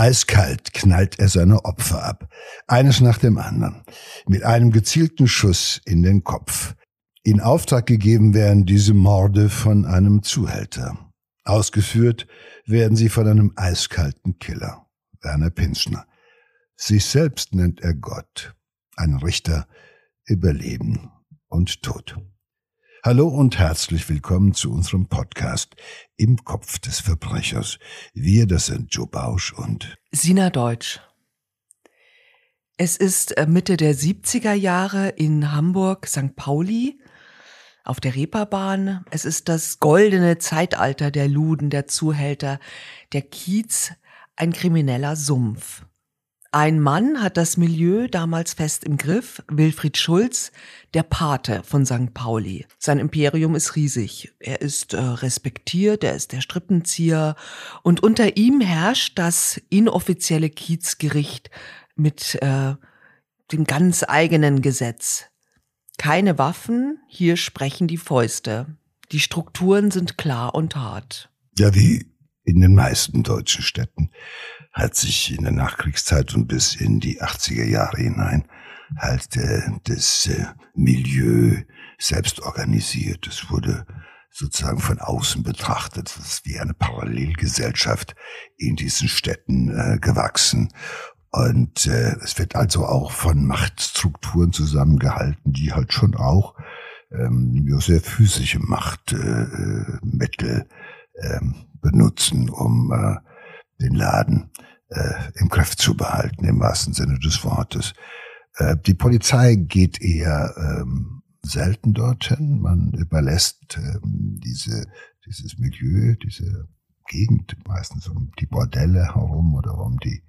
Eiskalt knallt er seine Opfer ab, eines nach dem anderen, mit einem gezielten Schuss in den Kopf. In Auftrag gegeben werden diese Morde von einem Zuhälter. Ausgeführt werden sie von einem eiskalten Killer, Werner Pinschner. Sich selbst nennt er Gott, ein Richter über Leben und Tod. Hallo und herzlich willkommen zu unserem Podcast Im Kopf des Verbrechers. Wir, das sind Joe Bausch und Sina Deutsch. Es ist äh, Mitte der 70er Jahre in Hamburg, St. Pauli, auf der Reeperbahn. Es ist das goldene Zeitalter der Luden, der Zuhälter, der Kiez, ein krimineller Sumpf. Ein Mann hat das Milieu damals fest im Griff, Wilfried Schulz, der Pate von St. Pauli. Sein Imperium ist riesig. Er ist äh, respektiert, er ist der Strippenzieher und unter ihm herrscht das inoffizielle Kiezgericht mit äh, dem ganz eigenen Gesetz. Keine Waffen, hier sprechen die Fäuste. Die Strukturen sind klar und hart. Ja, wie in den meisten deutschen Städten hat sich in der Nachkriegszeit und bis in die 80er Jahre hinein halt äh, das äh, Milieu selbst organisiert. Es wurde sozusagen von außen betrachtet, das ist wie eine Parallelgesellschaft in diesen Städten äh, gewachsen. Und äh, es wird also auch von Machtstrukturen zusammengehalten, die halt schon auch ähm, sehr physische Machtmittel äh, äh, benutzen, um äh, den Laden äh, im Griff zu behalten, im wahrsten Sinne des Wortes. Äh, die Polizei geht eher ähm, selten dorthin. Man überlässt ähm, diese, dieses Milieu, diese Gegend, meistens um die Bordelle herum oder um die,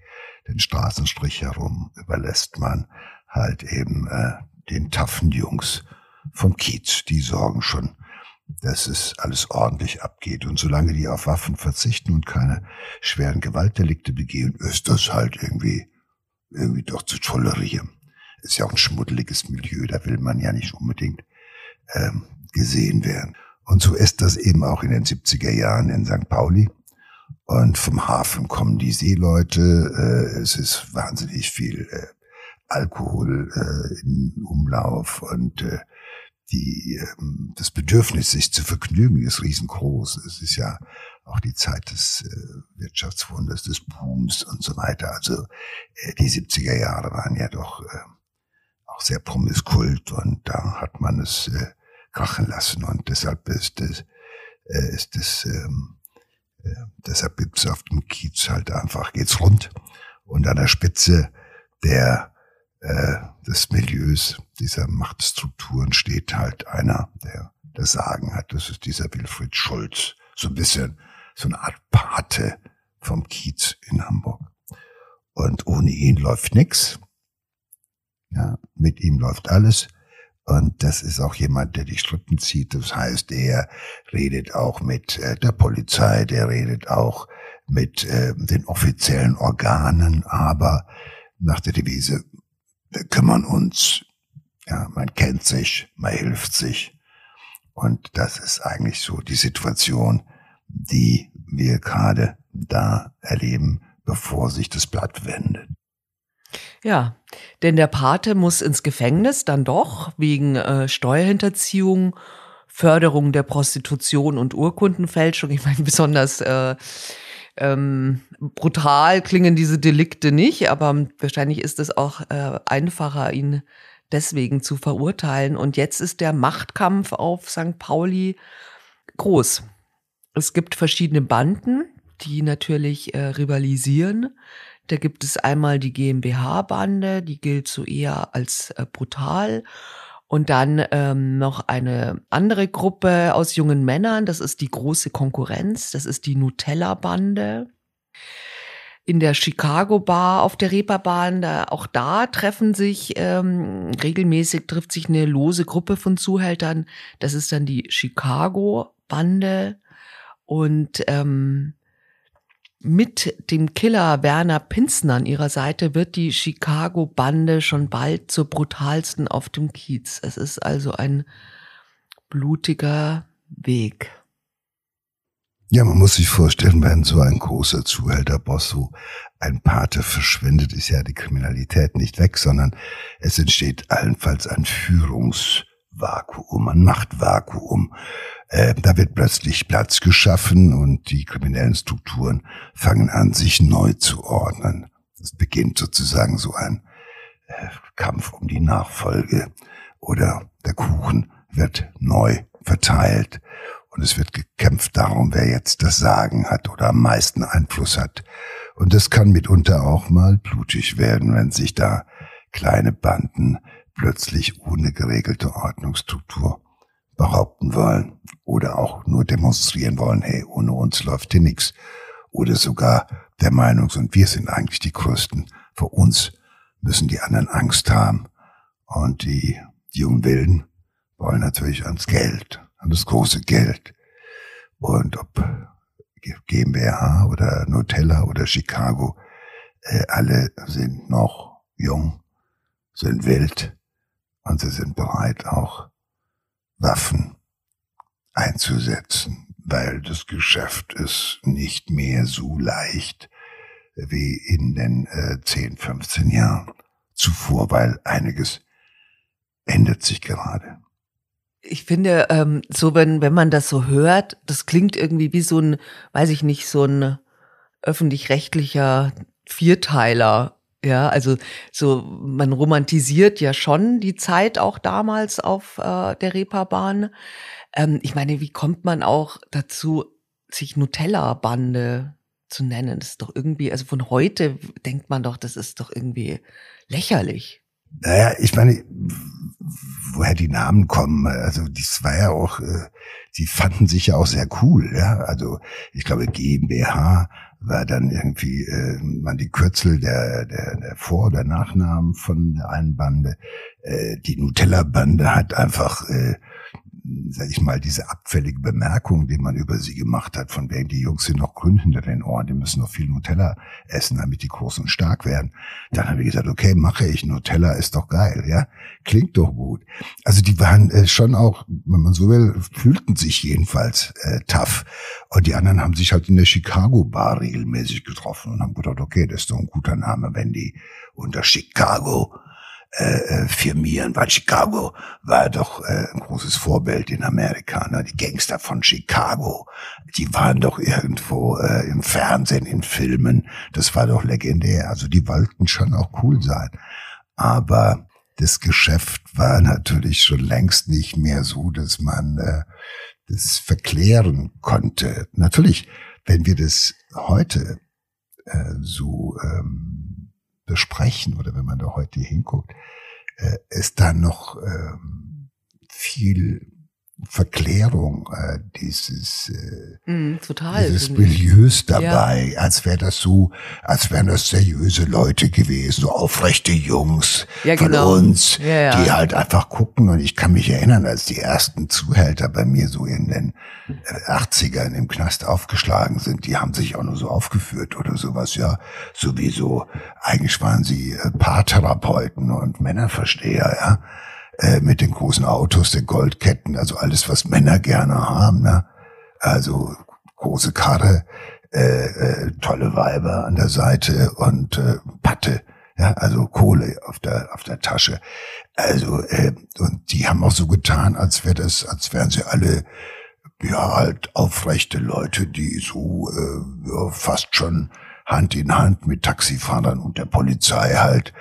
den Straßenstrich herum, überlässt man halt eben äh, den taffen Jungs vom Kiez. Die sorgen schon dass es alles ordentlich abgeht. Und solange die auf Waffen verzichten und keine schweren Gewaltdelikte begehen, ist das halt irgendwie, irgendwie doch zu tolerieren. Ist ja auch ein schmuddeliges Milieu, da will man ja nicht unbedingt ähm, gesehen werden. Und so ist das eben auch in den 70er Jahren in St. Pauli. Und vom Hafen kommen die Seeleute. Äh, es ist wahnsinnig viel äh, Alkohol äh, in Umlauf und äh, die, ähm, das Bedürfnis, sich zu vergnügen, ist riesengroß. Es ist ja auch die Zeit des äh, Wirtschaftswunders, des Booms und so weiter. Also äh, die 70er Jahre waren ja doch äh, auch sehr promiskult und da hat man es äh, krachen lassen und deshalb ist es, äh, ist es ähm, äh, deshalb gibt's auf dem Kiez halt einfach geht's rund und an der Spitze der äh, des Milieus, dieser Machtstrukturen steht halt einer, der das Sagen hat. Das ist dieser Wilfried Schulz. So ein bisschen so eine Art Pate vom Kiez in Hamburg. Und ohne ihn läuft nix. Ja, mit ihm läuft alles. Und das ist auch jemand, der die Strippen zieht. Das heißt, er redet auch mit äh, der Polizei, der redet auch mit äh, den offiziellen Organen, aber nach der Devise, wir kümmern uns. Ja, man kennt sich, man hilft sich. Und das ist eigentlich so die Situation, die wir gerade da erleben, bevor sich das Blatt wendet. Ja, denn der Pate muss ins Gefängnis dann doch wegen äh, Steuerhinterziehung, Förderung der Prostitution und Urkundenfälschung. Ich meine, besonders äh, ähm, brutal klingen diese Delikte nicht, aber wahrscheinlich ist es auch äh, einfacher, ihn deswegen zu verurteilen. Und jetzt ist der Machtkampf auf St. Pauli groß. Es gibt verschiedene Banden, die natürlich äh, rivalisieren. Da gibt es einmal die GmbH-Bande, die gilt so eher als äh, brutal. Und dann ähm, noch eine andere Gruppe aus jungen Männern, das ist die große Konkurrenz, das ist die Nutella-Bande. In der Chicago Bar auf der Reeperbahn, da, auch da treffen sich ähm, regelmäßig trifft sich eine lose Gruppe von Zuhältern. Das ist dann die Chicago Bande und ähm, mit dem Killer Werner Pinzner an ihrer Seite wird die Chicago-Bande schon bald zur brutalsten auf dem Kiez. Es ist also ein blutiger Weg. Ja, man muss sich vorstellen, wenn so ein großer Zuhälterboss so ein Pate verschwindet, ist ja die Kriminalität nicht weg, sondern es entsteht allenfalls ein Führungsvakuum, ein Machtvakuum. Äh, da wird plötzlich Platz geschaffen und die kriminellen Strukturen fangen an, sich neu zu ordnen. Es beginnt sozusagen so ein äh, Kampf um die Nachfolge oder der Kuchen wird neu verteilt und es wird gekämpft darum, wer jetzt das Sagen hat oder am meisten Einfluss hat. Und das kann mitunter auch mal blutig werden, wenn sich da kleine Banden plötzlich ohne geregelte Ordnungsstruktur behaupten wollen oder auch nur demonstrieren wollen, hey, ohne uns läuft hier nichts. Oder sogar der Meinung sind, wir sind eigentlich die Größten. Vor uns müssen die anderen Angst haben. Und die jungen Wilden wollen natürlich ans Geld, an das große Geld. Und ob GmbH oder Nutella oder Chicago, äh, alle sind noch jung, sind wild und sie sind bereit, auch Waffen einzusetzen, weil das Geschäft ist nicht mehr so leicht wie in den äh, 10, 15 Jahren zuvor, weil einiges ändert sich gerade. Ich finde, ähm, so wenn, wenn man das so hört, das klingt irgendwie wie so ein, weiß ich nicht, so ein öffentlich-rechtlicher Vierteiler. Ja, also so, man romantisiert ja schon die Zeit auch damals auf äh, der Reeperbahn. Ähm, ich meine, wie kommt man auch dazu, sich Nutella-Bande zu nennen? Das ist doch irgendwie, also von heute denkt man doch, das ist doch irgendwie lächerlich. Naja, ich meine, woher die Namen kommen, also das war ja auch, äh, die fanden sich ja auch sehr cool, ja. Also ich glaube GmbH war dann irgendwie äh, man die Kürzel der, der, der Vor- oder Nachnamen von der einen Bande. Äh, die Nutella-Bande hat einfach äh, sag ich mal, diese abfällige Bemerkung, die man über sie gemacht hat, von wegen die Jungs sind noch grün hinter den Ohren, die müssen noch viel Nutella essen, damit die groß und stark werden. Dann habe ich gesagt, okay, mache ich, Nutella ist doch geil, ja, klingt doch gut. Also die waren äh, schon auch, wenn man so will, fühlten sich jedenfalls äh, tough. Und die anderen haben sich halt in der Chicago Bar regelmäßig getroffen und haben gedacht, okay, das ist doch ein guter Name, wenn die unter Chicago äh, äh, firmieren, weil Chicago war doch äh, ein großes Vorbild in Amerika. Ne? Die Gangster von Chicago, die waren doch irgendwo äh, im Fernsehen, in Filmen. Das war doch legendär. Also die wollten schon auch cool sein. Aber das Geschäft war natürlich schon längst nicht mehr so, dass man äh, das verklären konnte. Natürlich, wenn wir das heute äh, so ähm, besprechen oder wenn man da heute hinguckt, äh, ist da noch ähm, viel Verklärung äh, dieses, äh, mm, total, dieses Milieus dabei, ja. als wäre das so, als wären das seriöse Leute gewesen, so aufrechte Jungs ja, von genau. uns, ja, die halt einfach gucken. Und ich kann mich erinnern, als die ersten Zuhälter bei mir so in den 80ern im Knast aufgeschlagen sind, die haben sich auch nur so aufgeführt oder sowas, ja, sowieso. Eigentlich waren sie äh, Paartherapeuten und Männerversteher, ja äh, mit den großen Autos, den Goldketten, also alles, was Männer gerne haben. Ne? Also große Karre, äh, äh, tolle Weiber an der Seite und äh, Patte, ja, also Kohle auf der auf der Tasche. Also äh, und die haben auch so getan, als wäre das, als wären sie alle ja halt aufrechte Leute, die so äh, ja, fast schon Hand in Hand mit Taxifahrern und der Polizei halt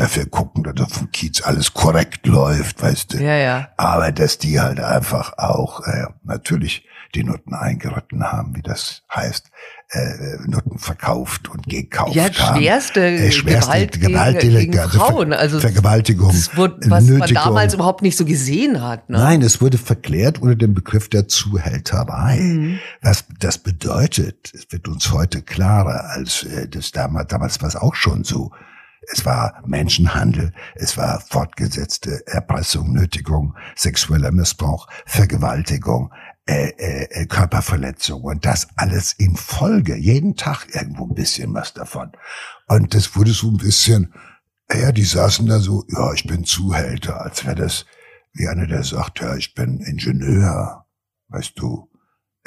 dafür gucken, dass auf dem Kiez alles korrekt läuft, weißt du. Ja, ja. Aber dass die halt einfach auch äh, natürlich die Nutten eingeritten haben, wie das heißt, äh, Nutten verkauft und gekauft ja, schwerste haben. Äh, schwerste Gewalt, Gewalt gegen, gegen also Frauen. Also Vergewaltigung. Das wurde, was Nötigung. man damals überhaupt nicht so gesehen hat. Ne? Nein, es wurde verklärt unter dem Begriff der Zuhälterei. Mhm. Was das bedeutet, es wird uns heute klarer, als äh, das damals, damals war es auch schon so. Es war Menschenhandel, es war fortgesetzte Erpressung, Nötigung, sexueller Missbrauch, Vergewaltigung, äh, äh, äh, Körperverletzung und das alles in Folge, jeden Tag irgendwo ein bisschen was davon. Und das wurde so ein bisschen, ja, die saßen da so, ja, ich bin Zuhälter, als wäre das wie einer, der sagt, ja, ich bin Ingenieur, weißt du,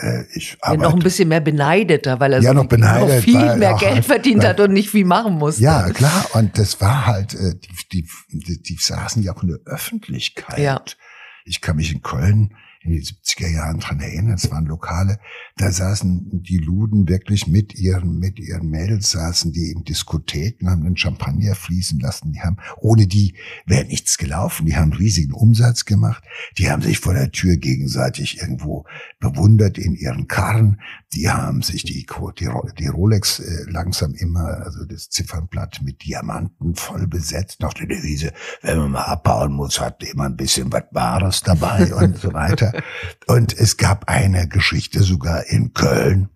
Äh, ich ja, noch ein bisschen mehr beneideter, weil er ja, so noch, beneidet, noch viel mehr Geld halt, verdient hat und nicht viel machen musste. Ja, klar. Und das war halt, äh, die, die, die, die saßen ja auch in der Öffentlichkeit. Ja. Ich kann mich in Köln in den 70er Jahren dran erinnern, es waren Lokale, da saßen die Luden wirklich mit ihren, mit ihren Mädels saßen die in Diskotheken, haben den Champagner fließen lassen, die haben, ohne die wäre nichts gelaufen, die haben riesigen Umsatz gemacht, die haben sich vor der Tür gegenseitig irgendwo bewundert in ihren Karren, die haben sich die, die, die Rolex äh, langsam immer, also das Ziffernblatt mit Diamanten voll besetzt, noch die Devise, wenn man mal abbauen muss, hat immer ein bisschen was Bares dabei und so weiter. Und es gab eine Geschichte sogar in Köln,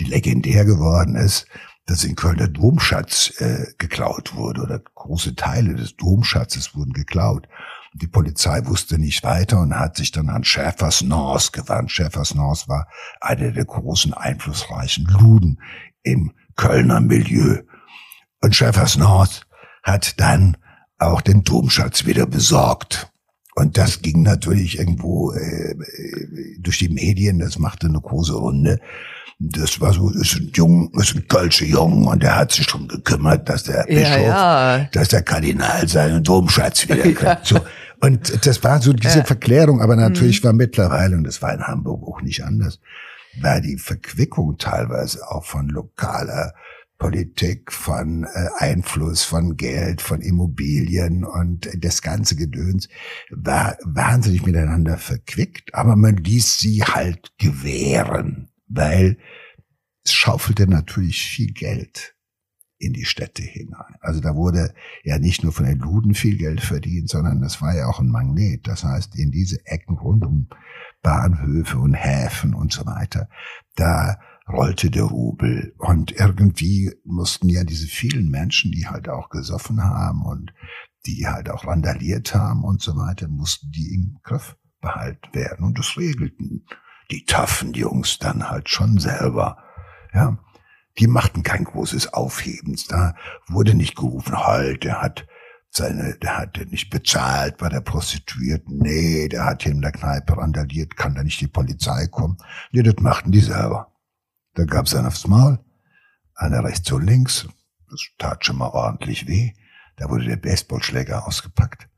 die legendär geworden ist, dass in Köln der Domschatz äh, geklaut wurde oder große Teile des Domschatzes wurden geklaut. Die Polizei wusste nicht weiter und hat sich dann an Schäfers Nors gewandt. Schäfers Nors war einer der großen einflussreichen Luden im Kölner Milieu. Und Schäfers Nors hat dann auch den Domschatz wieder besorgt. Und das ging natürlich irgendwo äh, durch die Medien, das machte eine große Runde. Das war so, ist ein Jung, ist ein Kölsche Jung und der hat sich schon gekümmert, dass der Bischof, ja. dass der Kardinal seinen Domschatz wieder kriegt. Ja. So. Und das war so diese. Verklärung, aber natürlich Mhm. war mittlerweile, und das war in Hamburg auch nicht anders, war die Verquickung teilweise auch von lokaler Politik, von äh, Einfluss, von Geld, von Immobilien und das ganze Gedöns war wahnsinnig miteinander verquickt, aber man ließ sie halt gewähren, weil es schaufelte natürlich viel Geld in die Städte hinein. Also da wurde ja nicht nur von den Luden viel Geld verdient, sondern das war ja auch ein Magnet. Das heißt, in diese Ecken rund um Bahnhöfe und Häfen und so weiter, da rollte der Rubel und irgendwie mussten ja diese vielen Menschen, die halt auch gesoffen haben und die halt auch randaliert haben und so weiter, mussten die im Griff behalten werden und das regelten die taffen Jungs dann halt schon selber. Ja, die machten kein großes Aufhebens. Da wurde nicht gerufen, halt, der hat seine, der hat nicht bezahlt bei der Prostituierten. Nee, der hat hier in der Kneipe randaliert, kann da nicht die Polizei kommen. Nee, das machten die selber. Da gab's einen aufs Maul, einer rechts und links. Das tat schon mal ordentlich weh. Da wurde der Baseballschläger ausgepackt.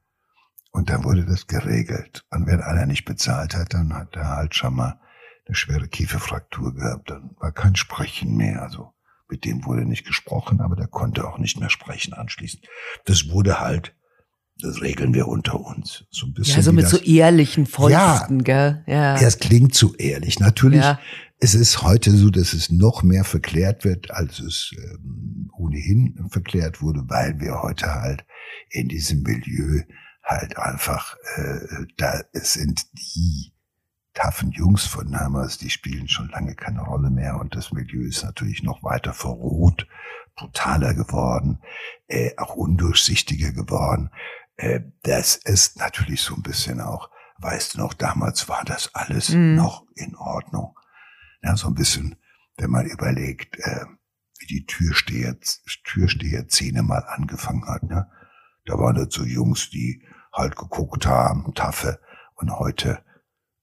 Und dann wurde das geregelt. Und wenn einer nicht bezahlt hat, dann hat er halt schon mal eine schwere Kieferfraktur gehabt. Dann war kein Sprechen mehr. Also mit dem wurde nicht gesprochen, aber der konnte auch nicht mehr sprechen anschließend. Das wurde halt, das regeln wir unter uns. So ein bisschen. Ja, so mit das, so ehrlichen Fäusten, gell? Ja. ja, es klingt zu ehrlich. Natürlich, Ja. Es ist heute so, dass es noch mehr verklärt wird, als es ähm, ohnehin verklärt wurde, weil wir heute halt in diesem Milieu halt einfach, äh, da es sind die taffen Jungs von damals, die spielen schon lange keine Rolle mehr und das Milieu ist natürlich noch weiter verroht, brutaler geworden, äh, auch undurchsichtiger geworden. Äh, das ist natürlich so ein bisschen auch, weißt du noch, damals war das alles Mhm. noch in Ordnung. Ja, so ein bisschen, wenn man überlegt, äh, wie die Türsteher, Türsteher-Szene mal angefangen hat. Ne? Da waren das so Jungs, die halt geguckt haben, Taffe. Und heute,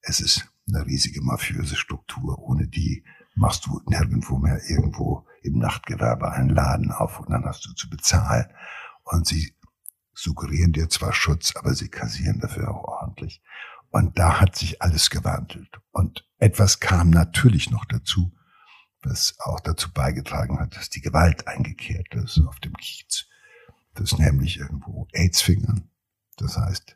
es ist eine riesige mafiöse Struktur. Ohne die machst du nirgendwo mehr irgendwo im Nachtgewerbe einen Laden auf und dann hast du zu bezahlen. Und sie suggerieren dir zwar Schutz, aber sie kassieren dafür auch ordentlich. Und da hat sich alles gewandelt. Und etwas kam natürlich noch dazu, was auch dazu beigetragen hat, dass die Gewalt eingekehrt ist auf dem Kiez. Das ist nämlich irgendwo AIDS-Fingern. Das heißt,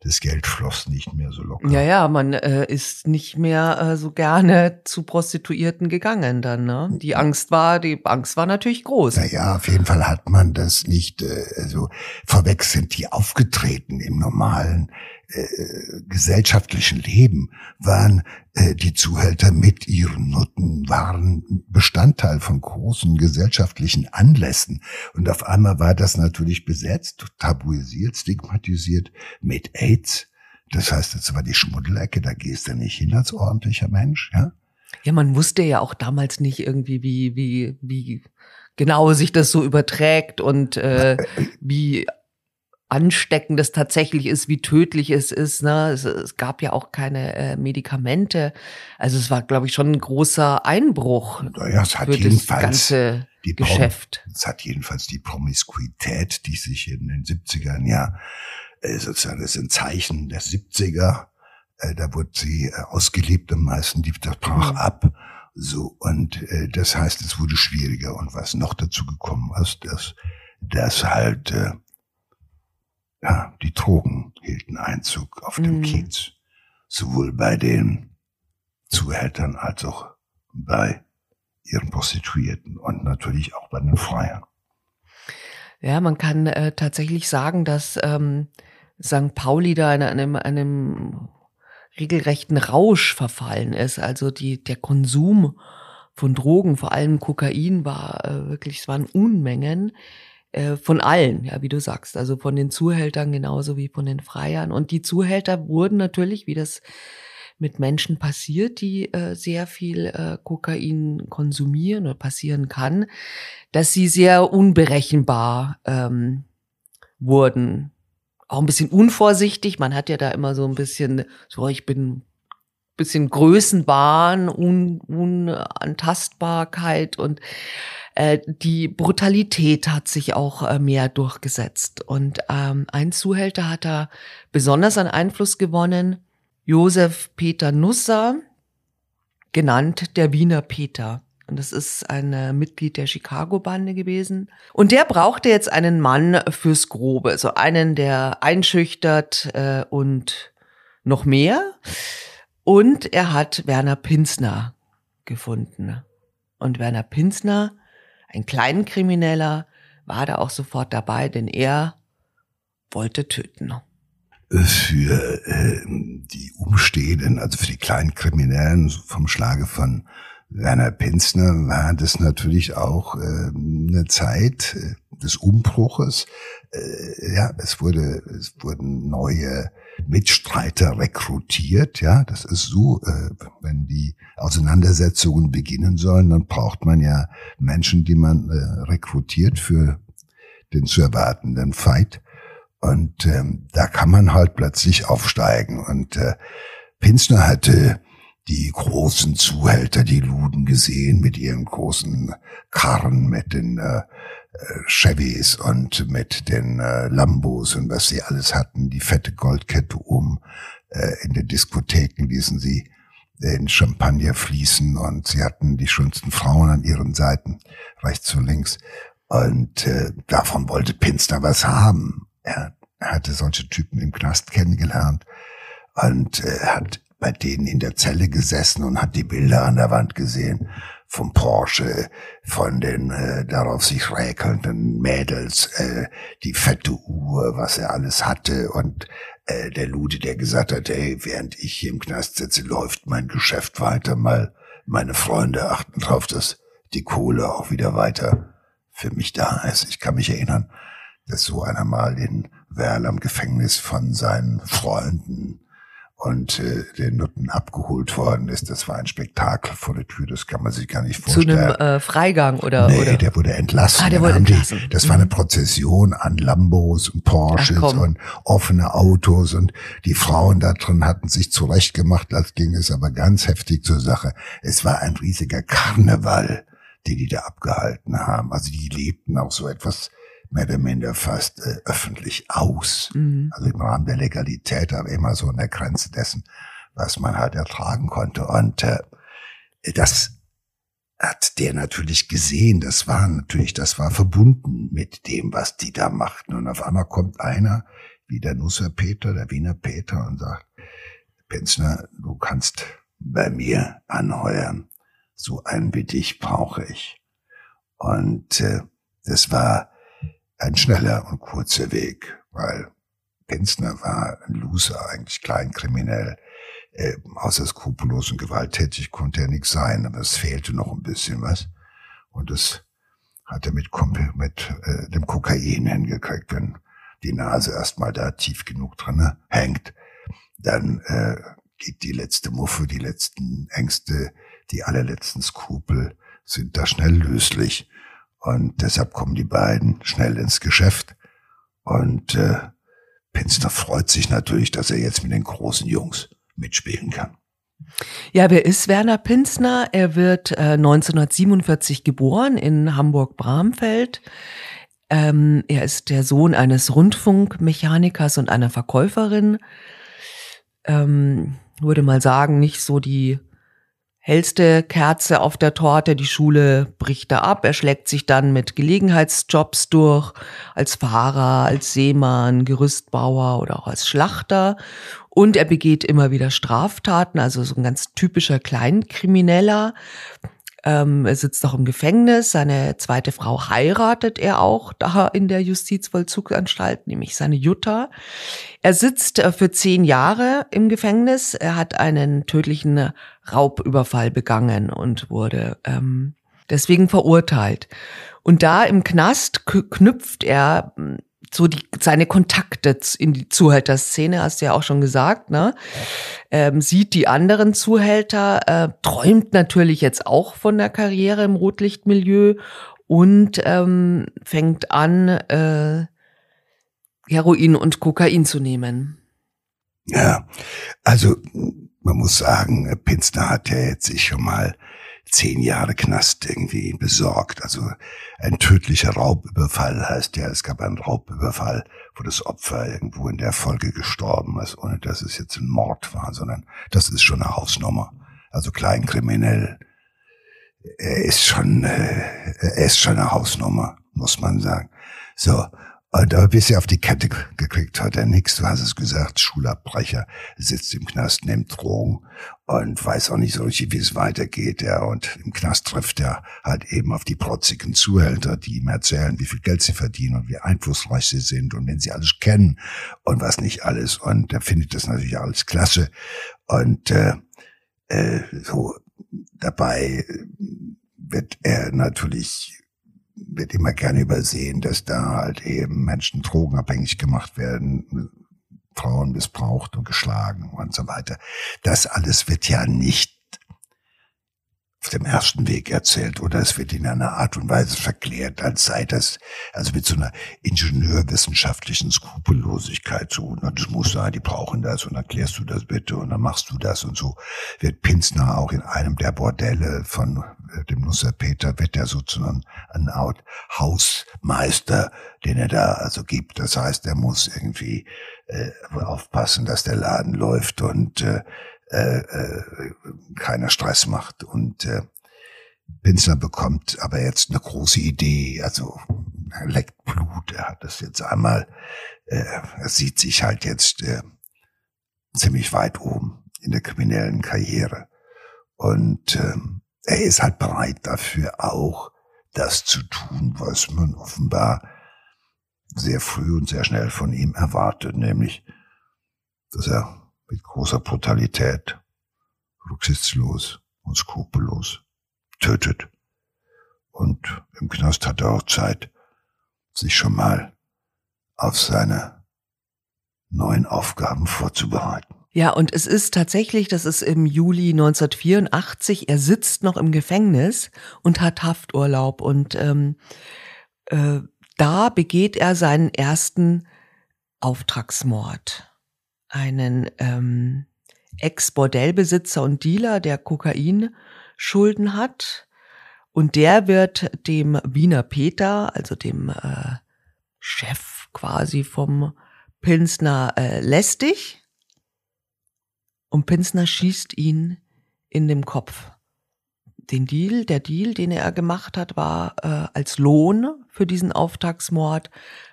das Geld floss nicht mehr so locker. Ja, ja, man äh, ist nicht mehr äh, so gerne zu Prostituierten gegangen dann, ne? Die Angst war, die Angst war natürlich groß. Naja, auf jeden Fall hat man das nicht, äh, also vorweg sind die aufgetreten im normalen äh, gesellschaftlichen Leben, waren äh, die Zuhälter mit ihren Nutten, waren Bestandteil von großen gesellschaftlichen Anlässen. Und auf einmal war das natürlich besetzt, tabuisiert, stigmatisiert mit AIDS. Das heißt, das war die Schmuddelecke, da gehst du nicht hin als ordentlicher Mensch, ja? Ja, man wusste ja auch damals nicht irgendwie, wie, wie, wie genau sich das so überträgt und äh, wie ansteckend es tatsächlich ist, wie tödlich es ist. Ne? Es, es gab ja auch keine äh, Medikamente. Also es war, glaube ich, schon ein großer Einbruch naja, es hat für jedenfalls das ganze die Geschäft. Es hat jedenfalls die Promiskuität, die sich in den 70ern ja äh, sozusagen das ist ein Zeichen der 70er. Äh, da wurde sie äh, ausgelebt am meisten, die das brach Mhm. ab. So, und äh, das heißt, es wurde schwieriger. Und was noch dazu gekommen ist, dass, dass halt äh, ja, die Drogen hielten Einzug auf dem Mhm. Kiez. Sowohl bei den Zuhältern als auch bei ihren Prostituierten und natürlich auch bei den Freiern. Ja, man kann äh, tatsächlich sagen, dass ähm, St. Pauli da in einem, einem regelrechten Rausch verfallen ist. Also die, der Konsum von Drogen, vor allem Kokain, war äh, wirklich, es waren Unmengen äh, von allen, ja, wie du sagst, also von den Zuhältern genauso wie von den Freiern. Und die Zuhälter wurden natürlich, wie das mit Menschen passiert, die äh, sehr viel äh, Kokain konsumieren oder passieren kann, dass sie sehr unberechenbar ähm, wurden. Auch ein bisschen unvorsichtig. Man hat ja da immer so ein bisschen, so ich bin bisschen Größenwahn, Un Unantastbarkeit und äh, die Brutalität hat sich auch äh, mehr durchgesetzt. Und ähm, ein Zuhälter hat da besonders an Einfluss gewonnen, Josef Peter Nusser, genannt der Wiener Peter. Und das ist ein äh, Mitglied der Chicago-Bande gewesen. Und der brauchte jetzt einen Mann fürs Grobe, so einen, der einschüchtert äh, und noch mehr. Und er hat Werner Pinsner gefunden. Und Werner Pinsner, ein Kleinkrimineller, war da auch sofort dabei, denn er wollte töten. Für äh, die Umstehenden, also für die kleinen Kriminellen vom Schlage von Werner Pinsner war das natürlich auch äh, eine Zeit äh, des Umbruches. Äh, ja, es wurde, es wurden neue Mitstreiter rekrutiert. Ja, das ist so, äh, wenn die Auseinandersetzungen beginnen sollen, dann braucht man ja Menschen, die man äh, rekrutiert für den zu erwartenden Fight. Und ähm, da kann man halt plötzlich aufsteigen. Und äh, Pinsner hatte die großen Zuhälter, die Luden gesehen mit ihren großen Karren, mit den äh, Chevys und mit den äh, Lambos und was sie alles hatten, die fette Goldkette um. Äh, in den Diskotheken ließen sie den Champagner fließen und sie hatten die schönsten Frauen an ihren Seiten, rechts und links. Und äh, davon wollte Pinsner was haben. Er hatte solche Typen im Knast kennengelernt und äh, hat bei denen in der Zelle gesessen und hat die Bilder an der Wand gesehen vom Porsche, von den äh, darauf sich räkelnden Mädels, äh, die fette Uhr, was er alles hatte und äh, der Lude, der gesagt hat, hey, während ich hier im Knast sitze, läuft mein Geschäft weiter, mal meine Freunde achten drauf, dass die Kohle auch wieder weiter für mich da ist. Ich kann mich erinnern, dass so einer mal in Werl am Gefängnis von seinen Freunden und äh, den Nutten abgeholt worden ist. Das war ein Spektakel vor der Tür, das kann man sich gar nicht Zu vorstellen. einem äh, Freigang oder, Nee, oder? der wurde entlassen. Ah, der wurde haben die- entlassen. Das war Mhm. eine Prozession an Lambos und Porsches Ach, und offene Autos und die Frauen da drin hatten sich zurechtgemacht, das ging es aber ganz heftig zur Sache. Es war ein riesiger Karneval, den die da abgehalten haben. Also die lebten auch so etwas mehr oder minder fast äh, öffentlich aus. Mhm. Also im Rahmen der Legalität, aber immer so an der Grenze dessen, was man halt ertragen konnte. Und äh, das hat der natürlich gesehen. Das war natürlich, das war verbunden mit dem, was die da machten. Und auf einmal kommt einer, wie der Nusser Peter, der Wiener Peter, und sagt, Penzner, du kannst bei mir anheuern. So einen wie dich brauche ich. Und äh, das war ein schneller und kurzer Weg, weil Penzner war ein Loser, eigentlich kleinkriminell, äh, außer skrupellos und gewalttätig konnte er nichts sein, aber es fehlte noch ein bisschen was. Und das hat er mit, mit äh, dem Kokain hingekriegt, wenn die Nase erstmal da tief genug drinne hängt, dann äh, geht die letzte Muffe, die letzten Ängste, die allerletzten Skrupel sind da schnell löslich. Und deshalb kommen die beiden schnell ins Geschäft. Und äh, Pinsner freut sich natürlich, dass er jetzt mit den großen Jungs mitspielen kann. Ja, wer ist Werner Pinsner? Er wird äh, 1947 geboren in Hamburg-Bramfeld. Ähm, er ist der Sohn eines Rundfunkmechanikers und einer Verkäuferin. Ähm, würde mal sagen, nicht so die hellste Kerze auf der Torte. Die Schule bricht er ab. Er schlägt sich dann mit Gelegenheitsjobs durch, als Fahrer, als Seemann, Gerüstbauer oder auch als Schlachter. Und er begeht immer wieder Straftaten, also so ein ganz typischer Kleinkrimineller. Ähm, er sitzt auch im Gefängnis. Seine zweite Frau heiratet er auch da in der Justizvollzugsanstalt, nämlich seine Jutta. Er sitzt äh, für zehn Jahre im Gefängnis. Er hat einen tödlichen Raubüberfall begangen und wurde ähm, deswegen verurteilt. Und da im Knast knüpft er hm, so die, seine Kontakte in die Zuhälterszene, hast du ja auch schon gesagt, ne? Ähm, sieht die anderen Zuhälter, äh, träumt natürlich jetzt auch von der Karriere im Rotlichtmilieu und ähm, fängt an, äh, Heroin und Kokain zu nehmen. Ja, also man muss sagen, Pinsner hat ja jetzt sich schon mal zehn Jahre Knast irgendwie besorgt. Also ein tödlicher Raubüberfall heißt ja, es gab einen Raubüberfall, wo das Opfer irgendwo in der Folge gestorben ist, ohne dass es jetzt ein Mord war, sondern das ist schon eine Hausnummer. Also kleinkriminell. Er ist schon, äh, er ist schon eine Hausnummer, muss man sagen. So, und aber bis er auf die Kette gekriegt hat, er nix, du hast es gesagt, Schulabbrecher, sitzt im Knast, nimmt Drogen und weiß auch nicht so richtig, wie es weitergeht. Ja, und im Knast trifft er halt eben auf die protzigen Zuhälter, die ihm erzählen, wie viel Geld sie verdienen und wie einflussreich sie sind und wenn sie alles kennen und was nicht alles. Und er findet das natürlich alles klasse. Und äh, äh, so dabei wird er natürlich wird immer gerne übersehen, dass da halt eben Menschen drogenabhängig gemacht werden, Frauen missbraucht und geschlagen und so weiter. Das alles wird ja nicht auf dem ersten Weg erzählt oder es wird in einer Art und Weise verklärt, als sei das, also mit so einer ingenieurwissenschaftlichen Skrupellosigkeit so, und das muss sein, die brauchen das und erklärst du das bitte und dann machst du das und so wird Pinsner auch in einem der Bordelle von äh, dem Nusser Peter wird er sozusagen ein Art Hausmeister, den er da also gibt. Das heißt, er muss irgendwie äh, aufpassen, dass der Laden läuft und äh, äh, äh, keiner Stress macht. Und äh, Pinsler bekommt aber jetzt eine große Idee. Also er leckt Blut. Er hat das jetzt einmal, äh, er sieht sich halt jetzt äh, ziemlich weit oben in der kriminellen Karriere. Und äh, er ist halt bereit dafür auch, das zu tun, was man offenbar sehr früh und sehr schnell von ihm erwartet, nämlich, dass er mit großer Brutalität, rücksichtslos und skrupellos tötet. Und im Knast hat er auch Zeit, sich schon mal auf seine neuen Aufgaben vorzubereiten. Ja, und es ist tatsächlich, das ist im Juli 1984, er sitzt noch im Gefängnis und hat Hafturlaub und ähm, äh, da begeht er seinen ersten Auftragsmord einen ähm, Ex-Bordellbesitzer und Dealer, der Kokain-Schulden hat. Und der wird dem Wiener Peter, also dem äh, Chef quasi vom Pinsner, äh, lästig. Und Pinsner schießt ihn in dem Kopf. Den Deal, der Deal, den er gemacht hat, war äh, als Lohn für diesen Auftragsmord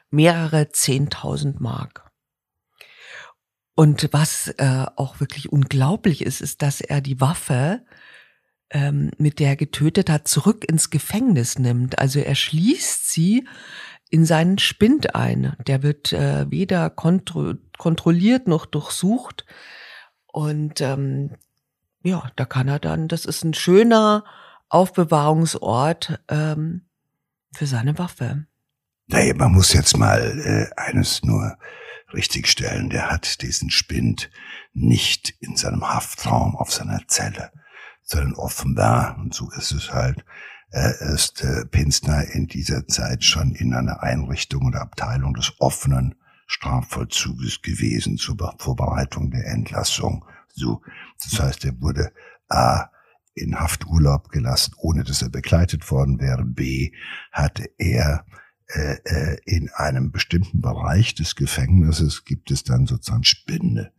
mehrere zehntausend Mark. Und was äh, auch wirklich unglaublich ist, ist, dass er die Waffe, ähm, mit der er getötet hat, zurück ins Gefängnis nimmt. Also er schließt sie in seinen Spind ein. Der wird äh, weder kontro kontrolliert noch durchsucht. Und ähm, ja, da kann er dann, das ist ein schöner Aufbewahrungsort ähm, für seine Waffe. Naja, man muss jetzt mal äh, eines nur richtigstellen, der hat diesen Spind nicht in seinem Haftraum auf seiner Zelle, sondern offenbar, und so ist es halt, er ist äh, Pinsner in dieser Zeit schon in einer Einrichtung oder Abteilung des offenen Strafvollzuges gewesen zur Vorbereitung der Entlassung. So, das heißt, er wurde A in Hafturlaub gelassen, ohne dass er begleitet worden wäre. B hatte er äh, äh, in einem bestimmten Bereich des Gefängnisses gibt es dann sozusagen Spinde.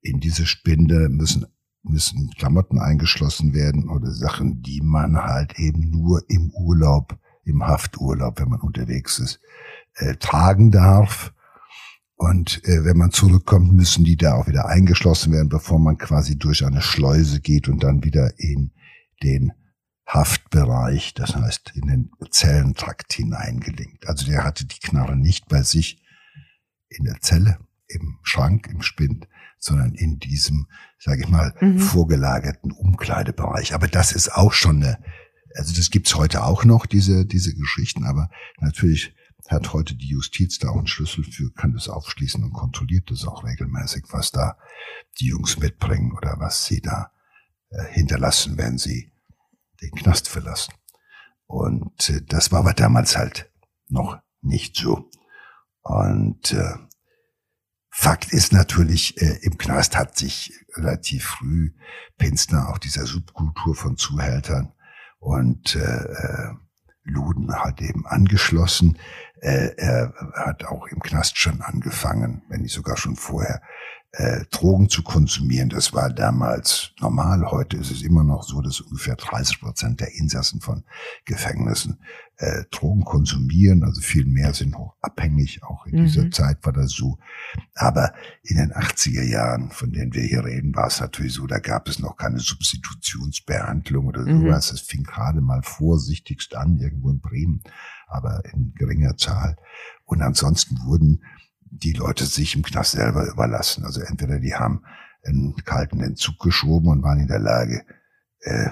In diese Spinde müssen müssen Klamotten eingeschlossen werden oder Sachen, die man halt eben nur im Urlaub, im Hafturlaub, wenn man unterwegs ist, äh, tragen darf. Und äh, wenn man zurückkommt, müssen die da auch wieder eingeschlossen werden, bevor man quasi durch eine Schleuse geht und dann wieder in den Haftbereich, das heißt in den Zellentrakt hineingelingt. Also der hatte die Knarre nicht bei sich in der Zelle, im Schrank, im Spind, sondern in diesem, sage ich mal, mhm. vorgelagerten Umkleidebereich. Aber das ist auch schon eine, also das gibt's heute auch noch, diese, diese Geschichten, aber natürlich hat heute die Justiz da auch einen Schlüssel für, kann das aufschließen und kontrolliert das auch regelmäßig, was da die Jungs mitbringen oder was sie da äh, hinterlassen, wenn sie den Knast verlassen. Und äh, das war aber damals halt noch nicht so. Und äh, Fakt ist natürlich, äh, im Knast hat sich relativ früh Pinsner auch dieser Subkultur von Zuhältern und äh, äh, Luden halt eben angeschlossen. Äh, er hat auch im Knast schon angefangen, wenn nicht sogar schon vorher, äh, Drogen zu konsumieren. Das war damals normal. Heute ist es immer noch so, dass ungefähr 30 Prozent der Insassen von Gefängnissen äh, Drogen konsumieren. Also viel mehr sind hoch abhängig. Auch in mhm. dieser Zeit war das so. Aber in den 80er Jahren, von denen wir hier reden, war es natürlich so, da gab es noch keine Substitutionsbehandlung oder mhm. sowas. Es fing gerade mal vorsichtigst an, irgendwo in Bremen, aber in geringer Zahl. Und ansonsten wurden die Leute sich im Knast selber überlassen. Also entweder die haben einen kalten Entzug geschoben und waren in der Lage, äh,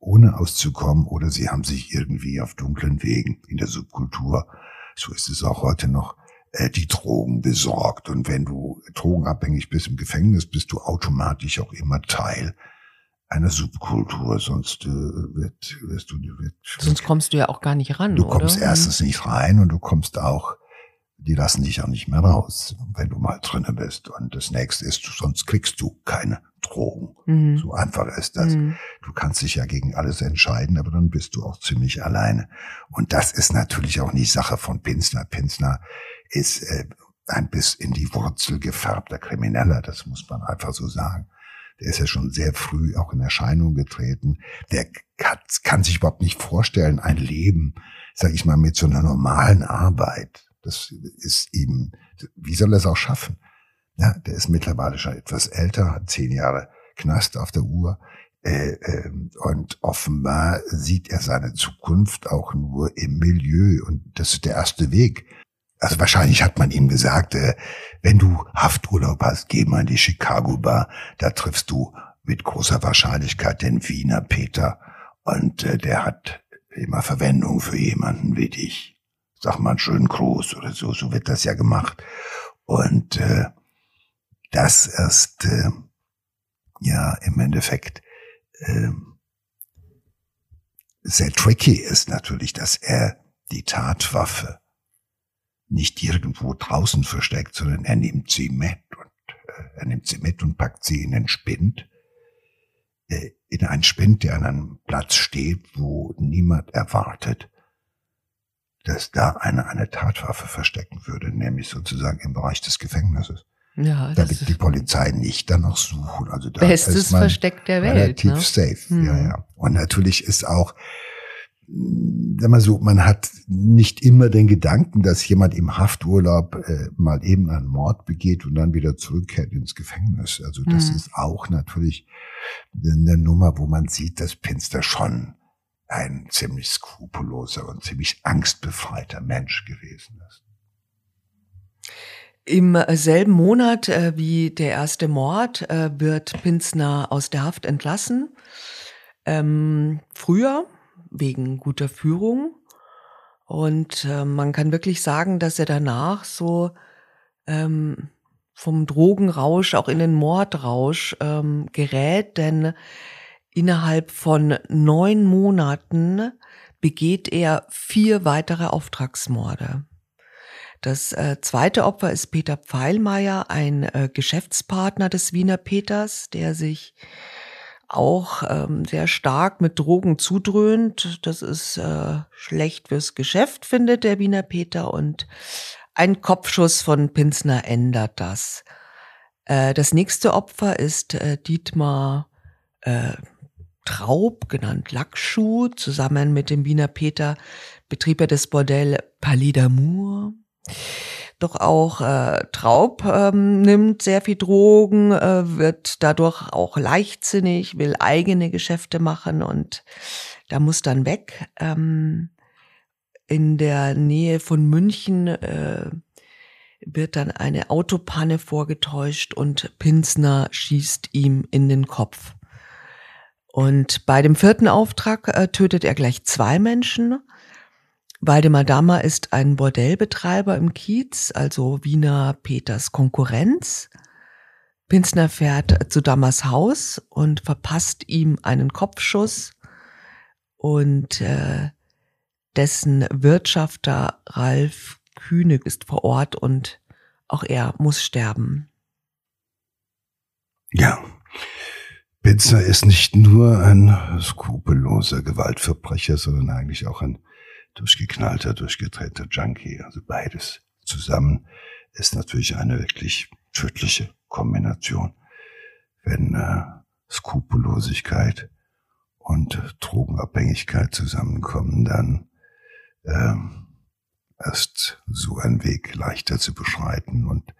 ohne auszukommen, oder sie haben sich irgendwie auf dunklen Wegen in der Subkultur, so ist es auch heute noch, äh, die Drogen besorgt. Und wenn du drogenabhängig bist im Gefängnis, bist du automatisch auch immer Teil einer Subkultur, sonst äh, wird, wirst du, wird, sonst kommst du ja auch gar nicht ran. Du kommst oder? erstens nicht rein und du kommst auch die lassen dich auch nicht mehr raus, wenn du mal drinnen bist. Und das nächste ist, sonst kriegst du keine Drogen. Mhm. So einfach ist das. Mhm. Du kannst dich ja gegen alles entscheiden, aber dann bist du auch ziemlich alleine. Und das ist natürlich auch nicht Sache von Pinsner. Pinsner ist äh, ein bis in die Wurzel gefärbter Krimineller, das muss man einfach so sagen. Der ist ja schon sehr früh auch in Erscheinung getreten. Der kann, kann sich überhaupt nicht vorstellen, ein Leben, sag ich mal, mit so einer normalen Arbeit das ist ihm, wie soll er es auch schaffen? Ja, der ist mittlerweile schon etwas älter, hat zehn Jahre Knast auf der Uhr. Äh, äh, und offenbar sieht er seine Zukunft auch nur im Milieu. Und das ist der erste Weg. Also wahrscheinlich hat man ihm gesagt, äh, wenn du Hafturlaub hast, geh mal in die Chicago Bar. Da triffst du mit großer Wahrscheinlichkeit den Wiener Peter. Und äh, der hat immer Verwendung für jemanden wie dich sag mal einen schönen Gruß oder so, so wird das ja gemacht. Und äh, das erst äh, ja im Endeffekt äh, sehr tricky ist natürlich, dass er die Tatwaffe nicht irgendwo draußen versteckt, sondern er nimmt sie mit und äh, er nimmt sie mit und packt sie in den Spind, äh, in einen Spind, der an einem Platz steht, wo niemand erwartet, dass da einer eine Tatwaffe verstecken würde, nämlich sozusagen im Bereich des Gefängnisses. Ja, da wird die Polizei nicht danach suchen. Also da bestes ist man Versteck der Welt. Relativ ne? safe. Hm. Ja, ja. Und natürlich ist auch, sag mal so, man hat nicht immer den Gedanken, dass jemand im Hafturlaub äh, mal eben einen Mord begeht und dann wieder zurückkehrt ins Gefängnis. Also das hm. ist auch natürlich eine Nummer, wo man sieht, dass Pinster schon ein ziemlich skrupelloser und ziemlich angstbefreiter Mensch gewesen ist. Im selben Monat äh, wie der erste Mord äh, wird Pinzner aus der Haft entlassen. Ähm, früher wegen guter Führung. Und äh, man kann wirklich sagen, dass er danach so ähm, vom Drogenrausch auch in den Mordrausch ähm, gerät, denn Innerhalb von neun Monaten begeht er vier weitere Auftragsmorde. Das äh, zweite Opfer ist Peter Pfeilmeier, ein äh, Geschäftspartner des Wiener Peters, der sich auch ähm, sehr stark mit Drogen zudröhnt. Das ist äh, schlecht fürs Geschäft, findet der Wiener Peter. Und ein Kopfschuss von Pinsner ändert das. Äh, das nächste Opfer ist äh, Dietmar äh, Traub, genannt Lackschuh. Zusammen mit dem Wiener Peter betrieb er das Bordell Palais d'Amour. Doch auch äh, Traub ähm, nimmt sehr viel Drogen, äh, wird dadurch auch leichtsinnig, will eigene Geschäfte machen und da muss dann weg. Ähm, in der Nähe von München äh, wird dann eine Autopanne vorgetäuscht und Pinsner schießt ihm in den Kopf. Und bei dem vierten Auftrag äh, tötet er gleich zwei Menschen. Waldemar Dammer ist ein Bordellbetreiber im Kiez, also Wiener Peters Konkurrenz. Pinsner fährt zu Dammers Haus und verpasst ihm einen Kopfschuss und äh, dessen Wirtschafter Ralf Kühne ist vor Ort und auch er muss sterben. Ja. Pinsner ist nicht nur ein skrupelloser Gewaltverbrecher, sondern eigentlich auch ein durchgeknallter, durchgedrehter Junkie. Also beides zusammen ist natürlich eine wirklich tödliche Kombination. Wenn äh, Skrupellosigkeit und Drogenabhängigkeit zusammenkommen, dann äh, ist so ein Weg leichter zu beschreiten. Und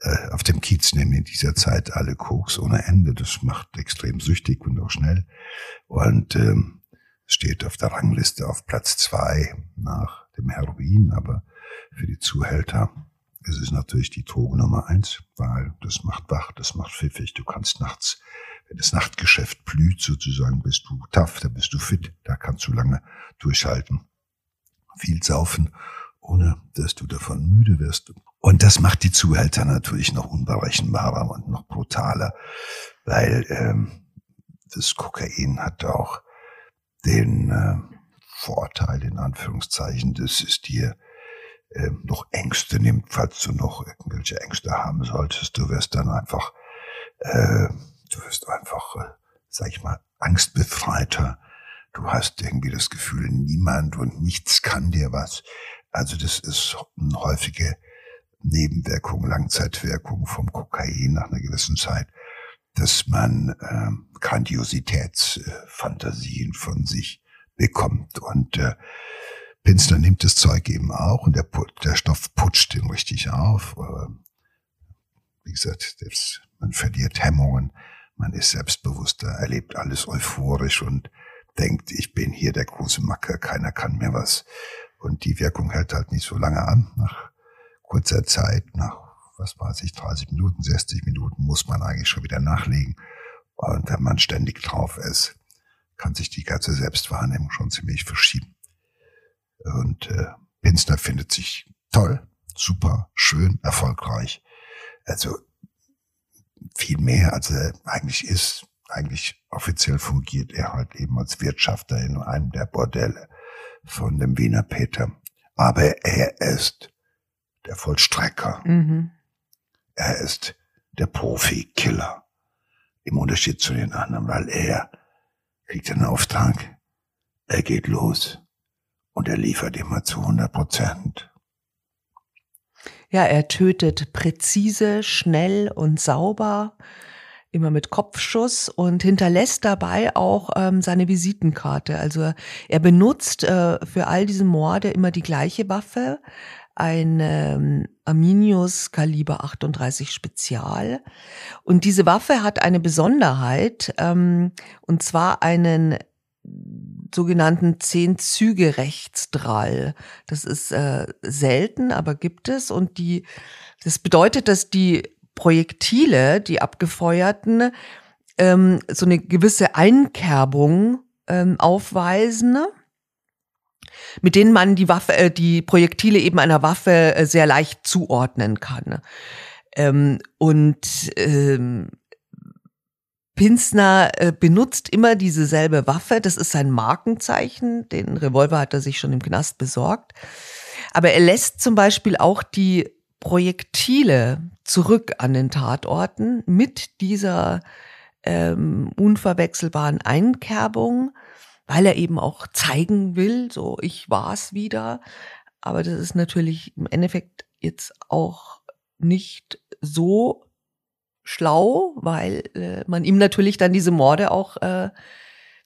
äh, auf dem Kiez nehmen in dieser Zeit alle Koks ohne Ende. Das macht extrem süchtig und auch schnell. Und ähm, steht auf der Rangliste auf Platz zwei nach dem Heroin, aber für die Zuhälter ist es natürlich die Droge Nummer eins, weil das macht wach, das macht pfiffig. Du kannst nachts, wenn das Nachtgeschäft blüht sozusagen, bist du tough, da bist du fit, da kannst du lange durchhalten. Viel saufen, ohne dass du davon müde wirst. Und das macht die Zuhälter natürlich noch unberechenbarer und noch brutaler, weil ähm, das Kokain hat auch den äh, Vorteil, in Anführungszeichen, dass es dir äh, noch Ängste nimmt, falls du noch irgendwelche Ängste haben solltest. Du wirst dann einfach, äh, du wirst einfach, äh, sag ich mal, angstbefreiter. Du hast irgendwie das Gefühl, niemand und nichts kann dir was. Also das ist eine häufige Nebenwirkung, Langzeitwirkung vom Kokain nach einer gewissen Zeit dass man äh, Grandiositätsfantasien von sich bekommt. Und äh, Pinsler nimmt das Zeug eben auch und der, der Stoff putscht ihn richtig auf. Äh, wie gesagt, das, man verliert Hemmungen, man ist selbstbewusster, erlebt alles euphorisch und denkt, ich bin hier der große Macker, keiner kann mir was. Und die Wirkung hält halt nicht so lange an. Nach kurzer Zeit, nach was weiß ich, 30 Minuten, 60 Minuten muss man eigentlich schon wieder nachlegen. Und wenn man ständig drauf ist, kann sich die ganze Selbstwahrnehmung schon ziemlich verschieben. Und äh, Pinsner findet sich toll, super, schön, erfolgreich. Also viel mehr, als er eigentlich ist. Eigentlich offiziell fungiert er halt eben als Wirtschafter in einem der Bordelle von dem Wiener Peter. Aber er ist der Vollstrecker. Mhm. Er ist der Profi-Killer. Im Unterschied zu den anderen, weil er kriegt einen Auftrag, er geht los und er liefert immer zu 100 Prozent. Ja, er tötet präzise, schnell und sauber, immer mit Kopfschuss und hinterlässt dabei auch ähm, seine Visitenkarte. Also er benutzt äh, für all diese Morde immer die gleiche Waffe, ein ähm, Arminius Kaliber 38 Spezial. Und diese Waffe hat eine Besonderheit, ähm, und zwar einen sogenannten Zehn-Züge-Rechtsdrall. Das ist äh, selten, aber gibt es. Und die, das bedeutet, dass die Projektile, die abgefeuerten, ähm, so eine gewisse Einkerbung ähm, aufweisen mit denen man die Waffe, äh, die Projektile eben einer Waffe äh, sehr leicht zuordnen kann. Ähm, und ähm, Pinsner äh, benutzt immer dieselbe Waffe. Das ist sein Markenzeichen. Den Revolver hat er sich schon im Knast besorgt. Aber er lässt zum Beispiel auch die Projektile zurück an den Tatorten mit dieser ähm, unverwechselbaren Einkerbung, weil er eben auch zeigen will, so ich war's wieder. Aber das ist natürlich im Endeffekt jetzt auch nicht so schlau, weil äh, man ihm natürlich dann diese Morde auch äh,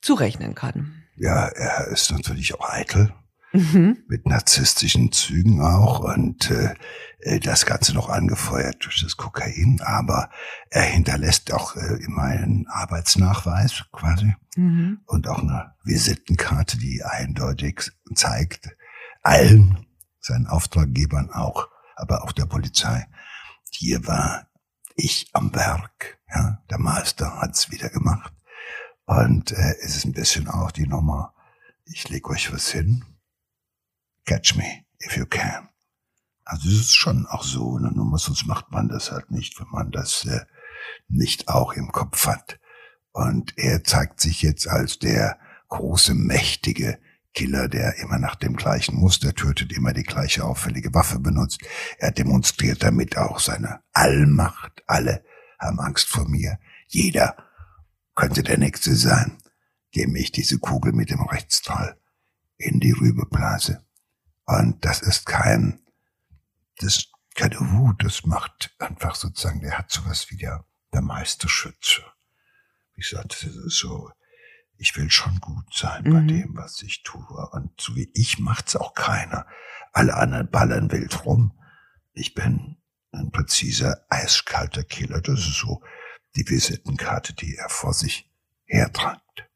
zurechnen kann. Ja, er ist natürlich auch eitel. Mhm. Mit narzisstischen Zügen auch und äh, äh, das Ganze noch angefeuert durch das Kokain, aber er hinterlässt auch äh, immer einen Arbeitsnachweis quasi mhm. und auch eine Visitenkarte, die eindeutig zeigt, allen seinen Auftraggebern auch, aber auch der Polizei, hier war ich am Werk. Ja, der Meister hat's wieder gemacht. Und äh, es ist ein bisschen auch die Nummer, ich leg euch was hin. Catch me if you can. Also es ist schon auch so eine Nummer, sonst macht man das halt nicht, wenn man das äh, nicht auch im Kopf hat. Und er zeigt sich jetzt als der große, mächtige Killer, der immer nach dem gleichen Muster tötet, immer die gleiche auffällige Waffe benutzt. Er demonstriert damit auch seine Allmacht. Alle haben Angst vor mir. Jeder könnte der Nächste sein, dem ich diese Kugel mit dem Rechtsstrahl in die Rübe blase. Und das ist kein, das ist keine Wut, das macht einfach sozusagen, der hat sowas wie der, der Meisterschütze. Wie gesagt, das ist so, ich will schon gut sein mhm. bei dem, was ich tue. Und so wie ich macht's auch keiner. Alle anderen ballern wild rum. Ich bin ein präziser, eiskalter Killer. Das ist so die Visitenkarte, die er vor sich hertragt.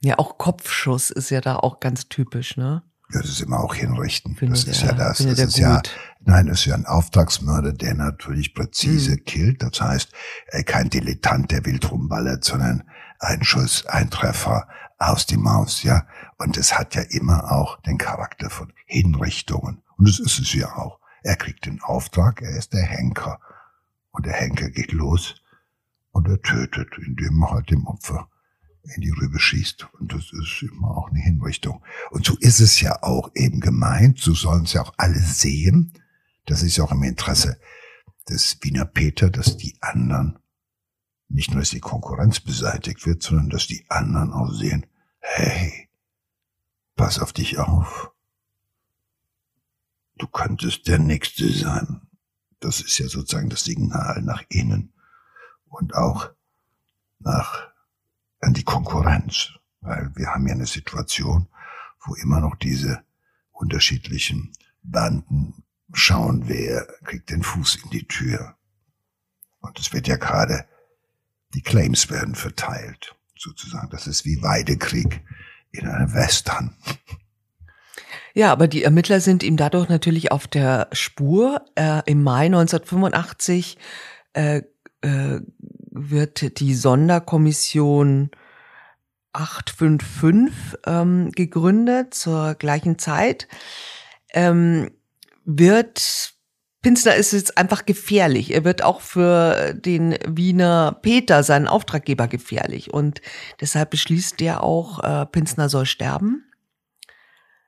Ja, auch Kopfschuss ist ja da auch ganz typisch, ne? Ja, das ist immer auch hinrichten. Findet das ist er, ja das. Das ist gut. ja, nein, das ist ja ein Auftragsmörder, der natürlich präzise mhm. killt. Das heißt, er kein Dilettant, der wild rumballert, sondern ein Schuss, ein Treffer aus die Maus, ja. Und es hat ja immer auch den Charakter von Hinrichtungen. Und das ist es ja auch. Er kriegt den Auftrag, er ist der Henker. Und der Henker geht los und er tötet, indem er halt dem Opfer in die Rübe schießt. Und das ist immer auch eine Hinrichtung. Und so ist es ja auch eben gemeint, so sollen es ja auch alle sehen. Das ist ja auch im Interesse des Wiener Peter, dass die anderen nicht nur, dass die Konkurrenz beseitigt wird, sondern dass die anderen auch sehen, hey, pass auf dich auf. Du könntest der Nächste sein. Das ist ja sozusagen das Signal nach innen und auch nach an die Konkurrenz, weil wir haben ja eine Situation, wo immer noch diese unterschiedlichen Banden schauen, wer kriegt den Fuß in die Tür. Und es wird ja gerade die Claims werden verteilt, sozusagen. Das ist wie Weidekrieg in einem Western. Ja, aber die Ermittler sind ihm dadurch natürlich auf der Spur. Äh, Im Mai 1985 äh, äh, wird die Sonderkommission 855 ähm, gegründet zur gleichen Zeit. Ähm, wird Pinsler ist jetzt einfach gefährlich. Er wird auch für den Wiener Peter, seinen Auftraggeber, gefährlich. Und deshalb beschließt er auch, äh, Pinsner soll sterben.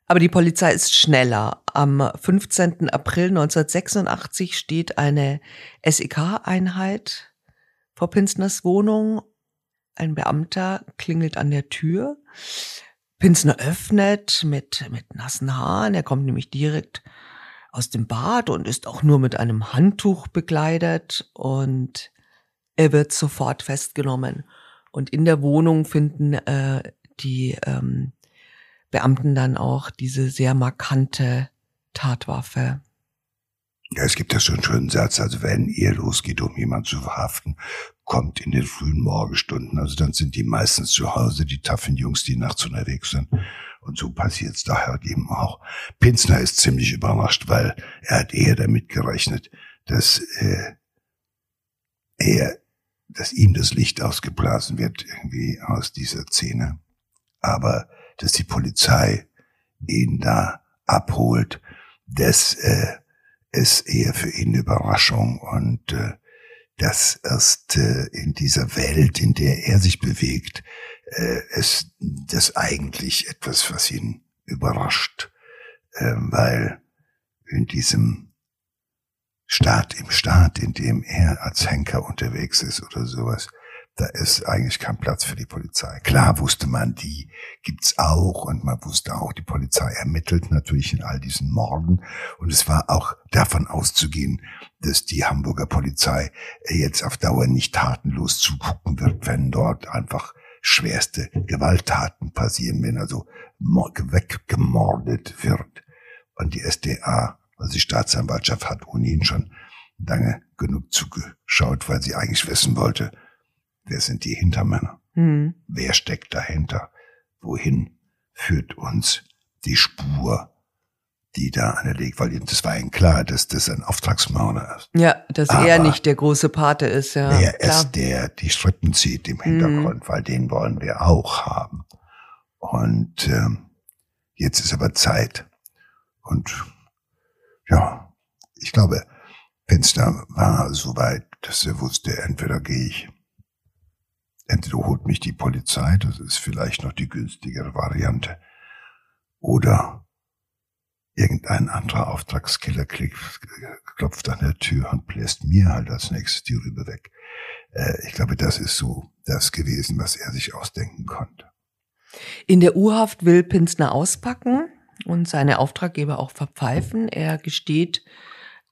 Aber die Polizei ist schneller. Am 15. April 1986 steht eine SEK-Einheit vor Pinsners Wohnung. Ein Beamter klingelt an der Tür. Pinsner öffnet mit, mit nassen Haaren. Er kommt nämlich direkt aus dem Bad und ist auch nur mit einem Handtuch bekleidet und er wird sofort festgenommen. Und in der Wohnung finden äh, die ähm, Beamten dann auch diese sehr markante Tatwaffe. Ja, es gibt ja so einen schönen Satz, also wenn ihr losgeht, um jemanden zu verhaften, kommt in den frühen Morgenstunden. Also dann sind die meistens zu Hause, die taffen Jungs, die nachts unterwegs sind. Und so passiert es daher eben auch. Pinsner ist ziemlich überrascht, weil er hat eher damit gerechnet, dass äh, er, dass ihm das Licht ausgeblasen wird irgendwie aus dieser Szene. Aber dass die Polizei ihn da abholt, das äh, ist eher für ihn eine Überraschung und äh, dass erst äh, in dieser Welt, in der er sich bewegt, äh, ist das eigentlich etwas, was ihn überrascht, äh, weil in diesem Staat, im Staat, in dem er als Henker unterwegs ist oder sowas, da ist eigentlich kein Platz für die Polizei. Klar wusste man, die gibt's auch und man wusste auch, die Polizei ermittelt natürlich in all diesen Morden und es war auch davon auszugehen, dass die Hamburger Polizei jetzt auf Dauer nicht tatenlos zugucken wird, wenn dort einfach schwerste Gewalttaten passieren, wenn also weggemordet wird. Und die SDA, also die Staatsanwaltschaft, hat ohnehin schon lange genug zugeschaut, weil sie eigentlich wissen wollte, Wer sind die Hintermänner? Mhm. Wer steckt dahinter? Wohin führt uns die Spur, die da anlegt? Weil das war ihnen klar, dass das ein Auftragsmörder ist. Ja, dass Aber er nicht der große Pate ist. Ja, wer klar. ist der, die Strippen zieht im Hintergrund, mhm. weil den wollen wir auch haben. Und ähm, jetzt ist aber Zeit. Und ja, ich glaube, Fenster war so weit, dass er wusste, entweder gehe ich Entweder holt mich die Polizei, das ist vielleicht noch die günstigere Variante, oder irgendein anderer Auftragskiller klopft an der Tür und bläst mir halt als nächstes die Rübe weg. Äh, ich glaube, das ist so das gewesen, was er sich ausdenken konnte. In der Urhaft will Pinsner auspacken und seine Auftraggeber auch verpfeifen. Er gesteht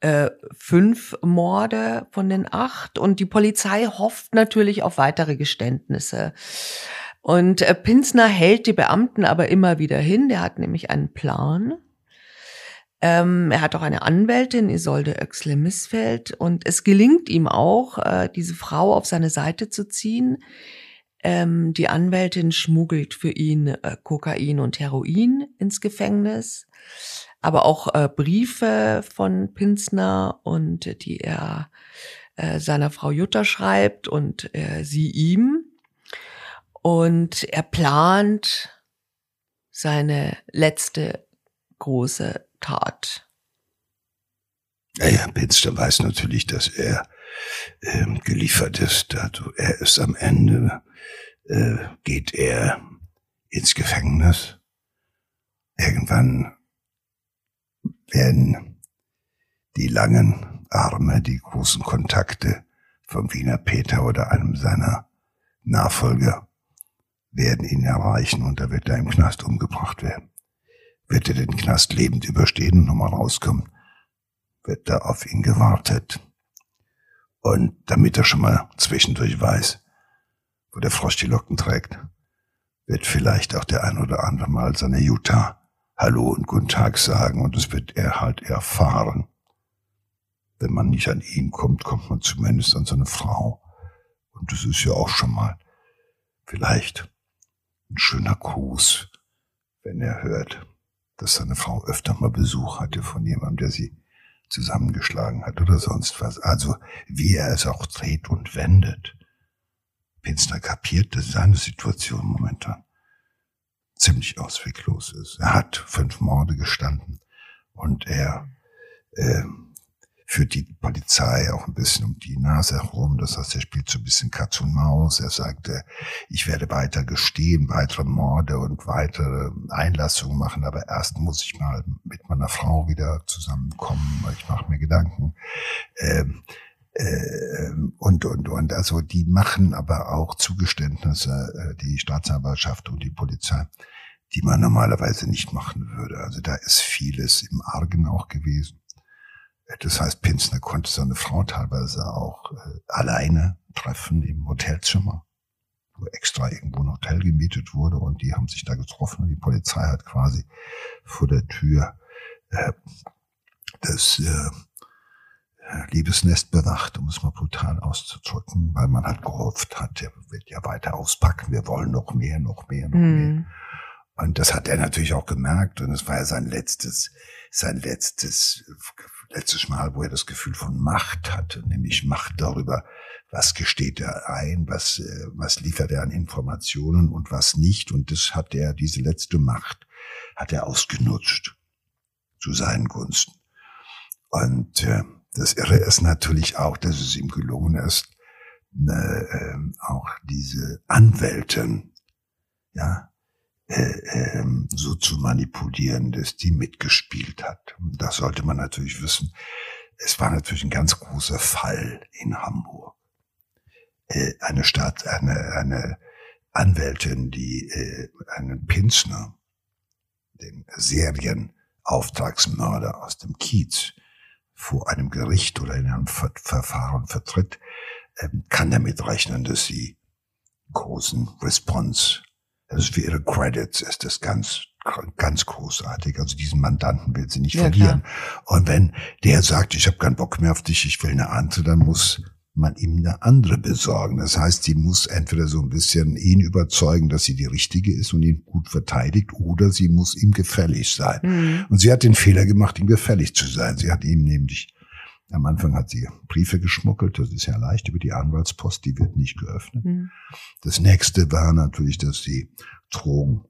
äh, fünf Morde von den acht und die Polizei hofft natürlich auf weitere Geständnisse. Und äh, Pinsner hält die Beamten aber immer wieder hin. Der hat nämlich einen Plan. Ähm, er hat auch eine Anwältin, Isolde Oechsle-Missfeld, und es gelingt ihm auch, äh, diese Frau auf seine Seite zu ziehen. Ähm, die Anwältin schmuggelt für ihn äh, Kokain und Heroin ins Gefängnis aber auch äh, Briefe von Pinsner und die er äh, seiner Frau Jutta schreibt und äh, sie ihm. Und er plant seine letzte große Tat. Ja, ja, Pinsner weiß natürlich, dass er ähm, geliefert ist. Also er ist am Ende, äh, geht er ins Gefängnis. Irgendwann werden die langen Arme, die großen Kontakte vom Wiener Peter oder einem seiner Nachfolger werden ihn erreichen und da wird er im Knast umgebracht werden. Wird er den Knast lebend überstehen und nochmal rauskommen, wird da auf ihn gewartet. Und damit er schon mal zwischendurch weiß, wo der Frosch die Locken trägt, wird vielleicht auch der ein oder andere mal seine Jutta Hallo und Guten Tag sagen und das wird er halt erfahren. Wenn man nicht an ihn kommt, kommt man zumindest an seine Frau. Und das ist ja auch schon mal vielleicht ein schöner Gruß, wenn er hört, dass seine Frau öfter mal Besuch hatte von jemandem, der sie zusammengeschlagen hat oder sonst was. Also wie er es auch dreht und wendet. Pinsner kapiert das seine Situation momentan ziemlich ausweglos ist. Er hat fünf Morde gestanden und er äh, führt die Polizei auch ein bisschen um die Nase herum. Das heißt, er spielt so ein bisschen Katz und Maus. Er sagte, ich werde weiter gestehen, weitere Morde und weitere Einlassungen machen, aber erst muss ich mal mit meiner Frau wieder zusammenkommen. Ich mache mir Gedanken. Ähm, äh, und, und, und. Also die machen aber auch Zugeständnisse, äh, die Staatsanwaltschaft und die Polizei, die man normalerweise nicht machen würde. Also da ist vieles im Argen auch gewesen. Äh, das heißt, Pinsner konnte seine Frau teilweise auch äh, alleine treffen im Hotelzimmer, wo extra irgendwo ein Hotel gemietet wurde und die haben sich da getroffen und die Polizei hat quasi vor der Tür äh, das äh, Liebesnest bewacht, um es mal brutal auszudrücken, weil man halt gehofft hat, er wird ja weiter auspacken, wir wollen noch mehr, noch mehr, noch mhm. mehr. Und das hat er natürlich auch gemerkt und es war ja sein letztes, sein letztes, letztes Mal, wo er das Gefühl von Macht hatte, nämlich Macht darüber, was gesteht er ein, was, äh, was liefert er an Informationen und was nicht. Und das hat er, diese letzte Macht, hat er ausgenutzt zu seinen Gunsten. Und äh, das Irre ist natürlich auch, dass es ihm gelungen ist, ne, äh, auch diese Anwälten, ja, äh, ähm, so zu manipulieren, dass die mitgespielt hat. Das sollte man natürlich wissen. Es war natürlich ein ganz großer Fall in Hamburg. Äh, eine Stadt, eine, eine Anwältin, die äh, einen Pinsner, den Serienauftragsmörder aus dem Kiez, vor einem Gericht oder in einem Ver Verfahren vertritt, ähm, kann damit rechnen, dass sie großen Response, also für ihre Credits ist das ganz ganz großartig. Also diesen Mandanten will sie nicht ja, verlieren. Klar. Und wenn der sagt, ich habe keinen Bock mehr auf dich, ich will eine andere, dann muss man ihm eine andere besorgen. Das heißt, sie muss entweder so ein bisschen ihn überzeugen, dass sie die richtige ist und ihn gut verteidigt, oder sie muss ihm gefällig sein. Mhm. Und sie hat den Fehler gemacht, ihm gefällig zu sein. Sie hat ihm nämlich am Anfang hat sie Briefe geschmuggelt, das ist ja leicht über die Anwaltspost, die wird nicht geöffnet. Mhm. Das nächste war natürlich, dass sie Drogen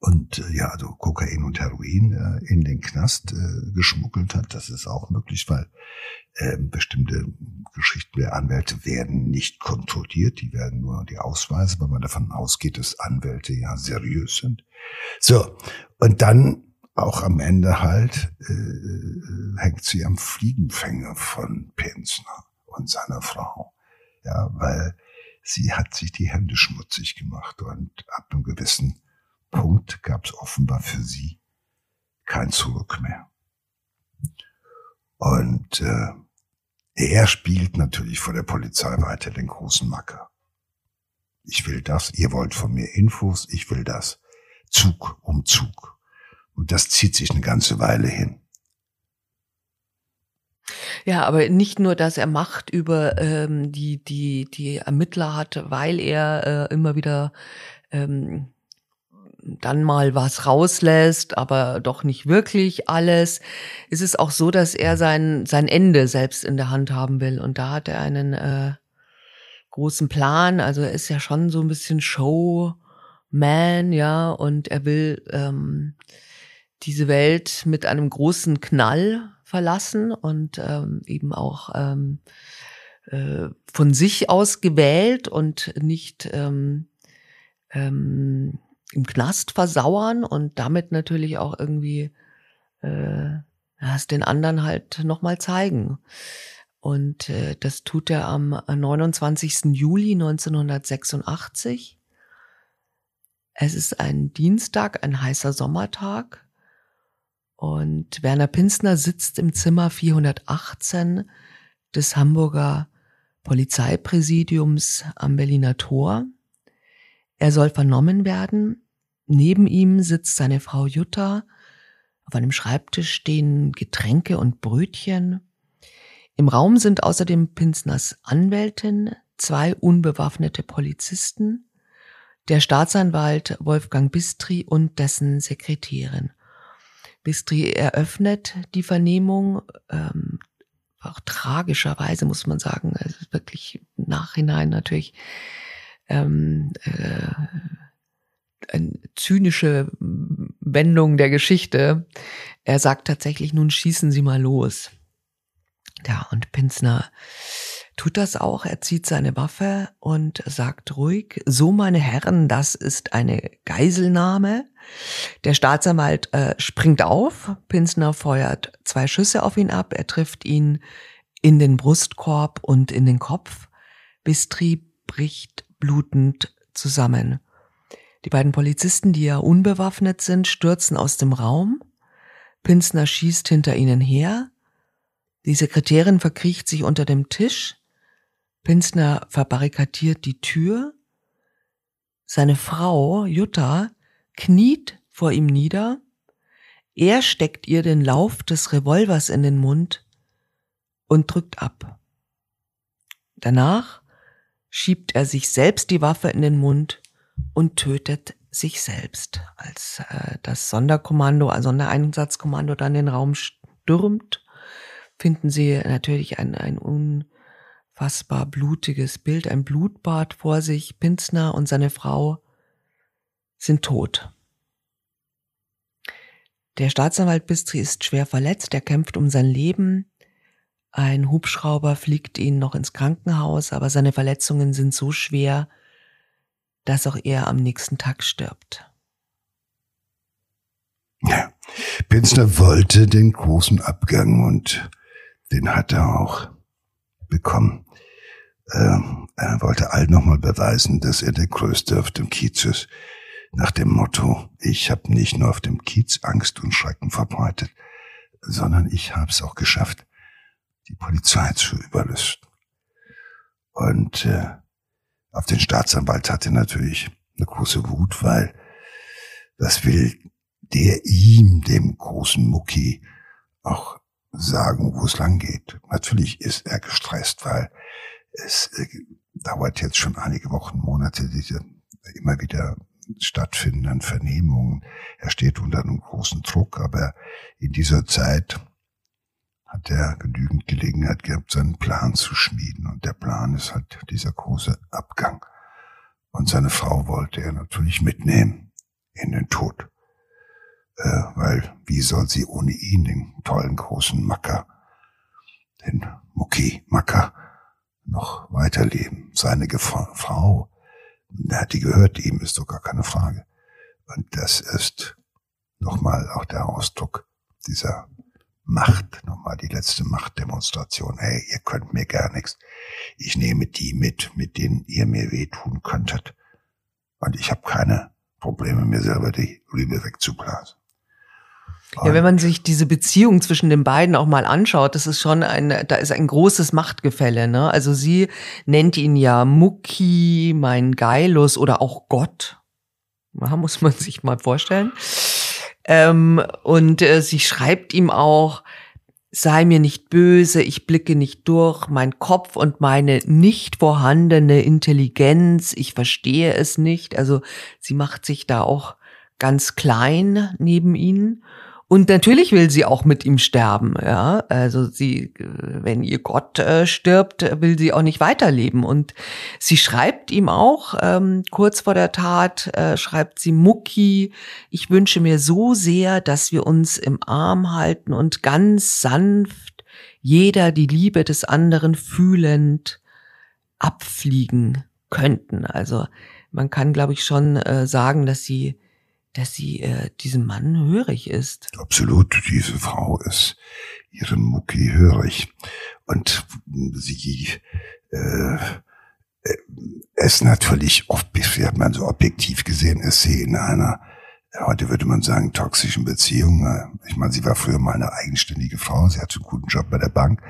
und äh, ja, also Kokain und Heroin äh, in den Knast äh, geschmuggelt hat. Das ist auch möglich, weil äh, bestimmte Geschichten der Anwälte werden nicht kontrolliert, die werden nur die Ausweise, weil man davon ausgeht, dass Anwälte ja seriös sind. So, und dann auch am Ende halt äh, äh hängt sie am Fliegenfänger von Penzner und seiner Frau. Ja, weil sie hat sich die Hände schmutzig gemacht und ab einem gewissen Punkt gab es offenbar für sie kein Zurück mehr. Und äh, er spielt natürlich vor der Polizei weiter den großen Macker. Ich will das, ihr wollt von mir Infos, ich will das. Zug um Zug. Und das zieht sich eine ganze Weile hin. Ja, aber nicht nur, dass er Macht über ähm, die, die, die Ermittler hat, weil er äh, immer wieder ähm, dann mal was rauslässt, aber doch nicht wirklich alles, ist es auch so, dass er sein, sein Ende selbst in der Hand haben will. Und da hat er einen äh, großen Plan. Also er ist ja schon so ein bisschen Showman, ja, und er will ähm, diese Welt mit einem großen Knall verlassen und ähm, eben auch ähm, äh, von sich aus gewählt und nicht ähm, ähm, im Knast versauern und damit natürlich auch irgendwie äh, es den anderen halt nochmal zeigen. Und äh, das tut er am 29. Juli 1986. Es ist ein Dienstag, ein heißer Sommertag. Und Werner Pinsner sitzt im Zimmer 418 des Hamburger Polizeipräsidiums am Berliner Tor. Er soll vernommen werden. Neben ihm sitzt seine Frau Jutta. Auf einem Schreibtisch stehen Getränke und Brötchen. Im Raum sind außerdem Pinsners Anwältin, zwei unbewaffnete Polizisten, der Staatsanwalt Wolfgang Bistri und dessen Sekretärin. Bistri eröffnet die Vernehmung, ähm, auch tragischerweise muss man sagen, also wirklich im Nachhinein natürlich ähm, äh, zynische Wendung der Geschichte. Er sagt tatsächlich, nun schießen Sie mal los. Ja, und Pinsner tut das auch. Er zieht seine Waffe und sagt ruhig, so meine Herren, das ist eine Geiselnahme. Der Staatsanwalt äh, springt auf. Pinsner feuert zwei Schüsse auf ihn ab. Er trifft ihn in den Brustkorb und in den Kopf. Bistri bricht blutend zusammen. Die beiden Polizisten, die ja unbewaffnet sind, stürzen aus dem Raum. Pinsner schießt hinter ihnen her. Die Sekretärin verkriecht sich unter dem Tisch. Pinsner verbarrikadiert die Tür. Seine Frau, Jutta, kniet vor ihm nieder. Er steckt ihr den Lauf des Revolvers in den Mund und drückt ab. Danach schiebt er sich selbst die Waffe in den Mund und tötet sich selbst. Als äh, das Sonderkommando, also Sondereinsatzkommando dann den Raum stürmt, finden sie natürlich ein, ein unfassbar blutiges Bild, ein Blutbad vor sich. Pinzner und seine Frau sind tot. Der Staatsanwalt Bistri ist schwer verletzt, er kämpft um sein Leben. Ein Hubschrauber fliegt ihn noch ins Krankenhaus, aber seine Verletzungen sind so schwer, dass auch er am nächsten Tag stirbt. Ja, Pinsner wollte den großen Abgang und den hat er auch bekommen. Ähm, er wollte allen nochmal beweisen, dass er der Größte auf dem Kiez ist. Nach dem Motto, ich habe nicht nur auf dem Kiez Angst und Schrecken verbreitet, sondern ich habe es auch geschafft, die Polizei zu überlisten. Und äh, auf den Staatsanwalt hatte natürlich eine große Wut, weil was will der ihm, dem großen Mucki, auch sagen, wo es lang geht. Natürlich ist er gestresst, weil es äh, dauert jetzt schon einige Wochen, Monate, diese immer wieder stattfindenden Vernehmungen. Er steht unter einem großen Druck, aber in dieser Zeit hat er genügend Gelegenheit gehabt, seinen Plan zu schmieden. Und der Plan ist halt dieser große Abgang. Und seine Frau wollte er natürlich mitnehmen in den Tod. Äh, weil wie soll sie ohne ihn, den tollen großen Macker, den Mucki Macker, noch weiterleben? Seine Gefa Frau, die gehört ihm, ist doch gar keine Frage. Und das ist nochmal auch der Ausdruck dieser Macht, nochmal die letzte Machtdemonstration. Hey, ihr könnt mir gar nichts. Ich nehme die mit, mit denen ihr mir wehtun könntet. Und ich habe keine Probleme, mir selber die Liebe wegzublasen. Ja, wenn man sich diese Beziehung zwischen den beiden auch mal anschaut, das ist schon ein, da ist ein großes Machtgefälle, ne? Also sie nennt ihn ja Mucki, mein Geilus oder auch Gott. Ja, muss man sich mal vorstellen. Ähm, und äh, sie schreibt ihm auch, sei mir nicht böse, ich blicke nicht durch, mein Kopf und meine nicht vorhandene Intelligenz, ich verstehe es nicht. Also sie macht sich da auch ganz klein neben ihn. Und natürlich will sie auch mit ihm sterben, ja. Also sie, wenn ihr Gott äh, stirbt, will sie auch nicht weiterleben. Und sie schreibt ihm auch, ähm, kurz vor der Tat, äh, schreibt sie, Mucki, ich wünsche mir so sehr, dass wir uns im Arm halten und ganz sanft, jeder die Liebe des anderen fühlend, abfliegen könnten. Also man kann, glaube ich, schon äh, sagen, dass sie dass sie äh, diesem Mann hörig ist. Absolut, diese Frau ist ihrem Mucki hörig. Und sie äh, äh, ist natürlich oft, wie hat man so objektiv gesehen, ist sie in einer, heute würde man sagen, toxischen Beziehung. Ich meine, sie war früher mal eine eigenständige Frau, sie hatte einen guten Job bei der Bank,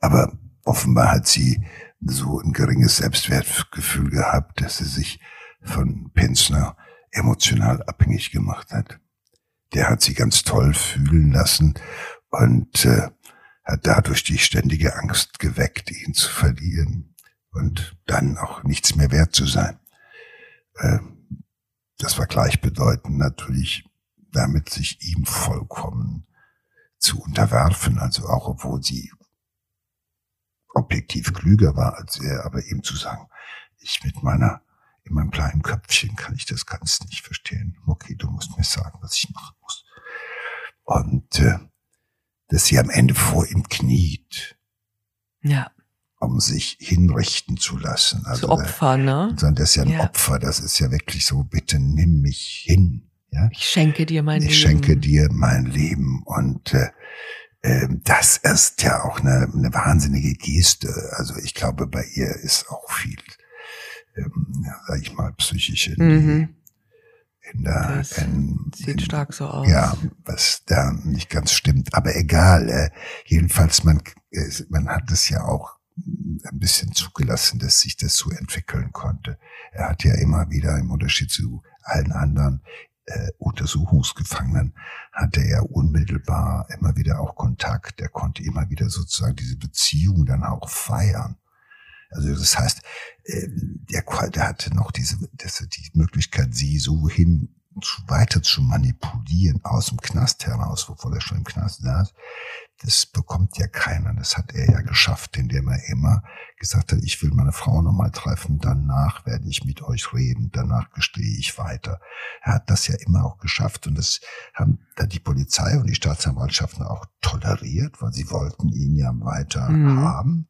aber offenbar hat sie so ein geringes Selbstwertgefühl gehabt, dass sie sich von Pinsner emotional abhängig gemacht hat. Der hat sie ganz toll fühlen lassen und äh, hat dadurch die ständige Angst geweckt, ihn zu verlieren und dann auch nichts mehr wert zu sein. Äh, das war gleichbedeutend natürlich damit sich ihm vollkommen zu unterwerfen, also auch obwohl sie objektiv klüger war als er, aber ihm zu sagen, ich mit meiner in meinem kleinen Köpfchen kann ich das ganz nicht verstehen. Okay, du musst mir sagen, was ich machen muss. Und äh, dass sie am Ende vor ihm kniet. Ja. Um sich hinrichten zu lassen. Also zu Opfer, ne? Sondern das ist ja ein ja. Opfer. Das ist ja wirklich so, bitte nimm mich hin. Ja? Ich schenke dir mein ich Leben. Ich schenke dir mein Leben. Und äh, äh, das ist ja auch eine, eine wahnsinnige Geste. Also ich glaube, bei ihr ist auch viel ähm, ja, sag ich mal, psychisch in, mhm. in der, das in, sieht in, stark so aus. Ja, was da nicht ganz stimmt. Aber egal, äh, jedenfalls, man, äh, man hat es ja auch ein bisschen zugelassen, dass sich das so entwickeln konnte. Er hat ja immer wieder im Unterschied zu allen anderen äh, Untersuchungsgefangenen hatte er unmittelbar immer wieder auch Kontakt. Er konnte immer wieder sozusagen diese Beziehung dann auch feiern. Also das heißt, ähm, der, der hatte noch diese, das, die Möglichkeit, sie so hin zu, weiter zu manipulieren aus dem Knast heraus, wovor er schon im Knast saß. Das bekommt ja keiner. Das hat er ja geschafft, indem er immer gesagt hat, ich will meine Frau nochmal treffen, danach werde ich mit euch reden, danach gestehe ich weiter. Er hat das ja immer auch geschafft und das haben da die Polizei und die Staatsanwaltschaften auch toleriert, weil sie wollten ihn ja weiter mhm. haben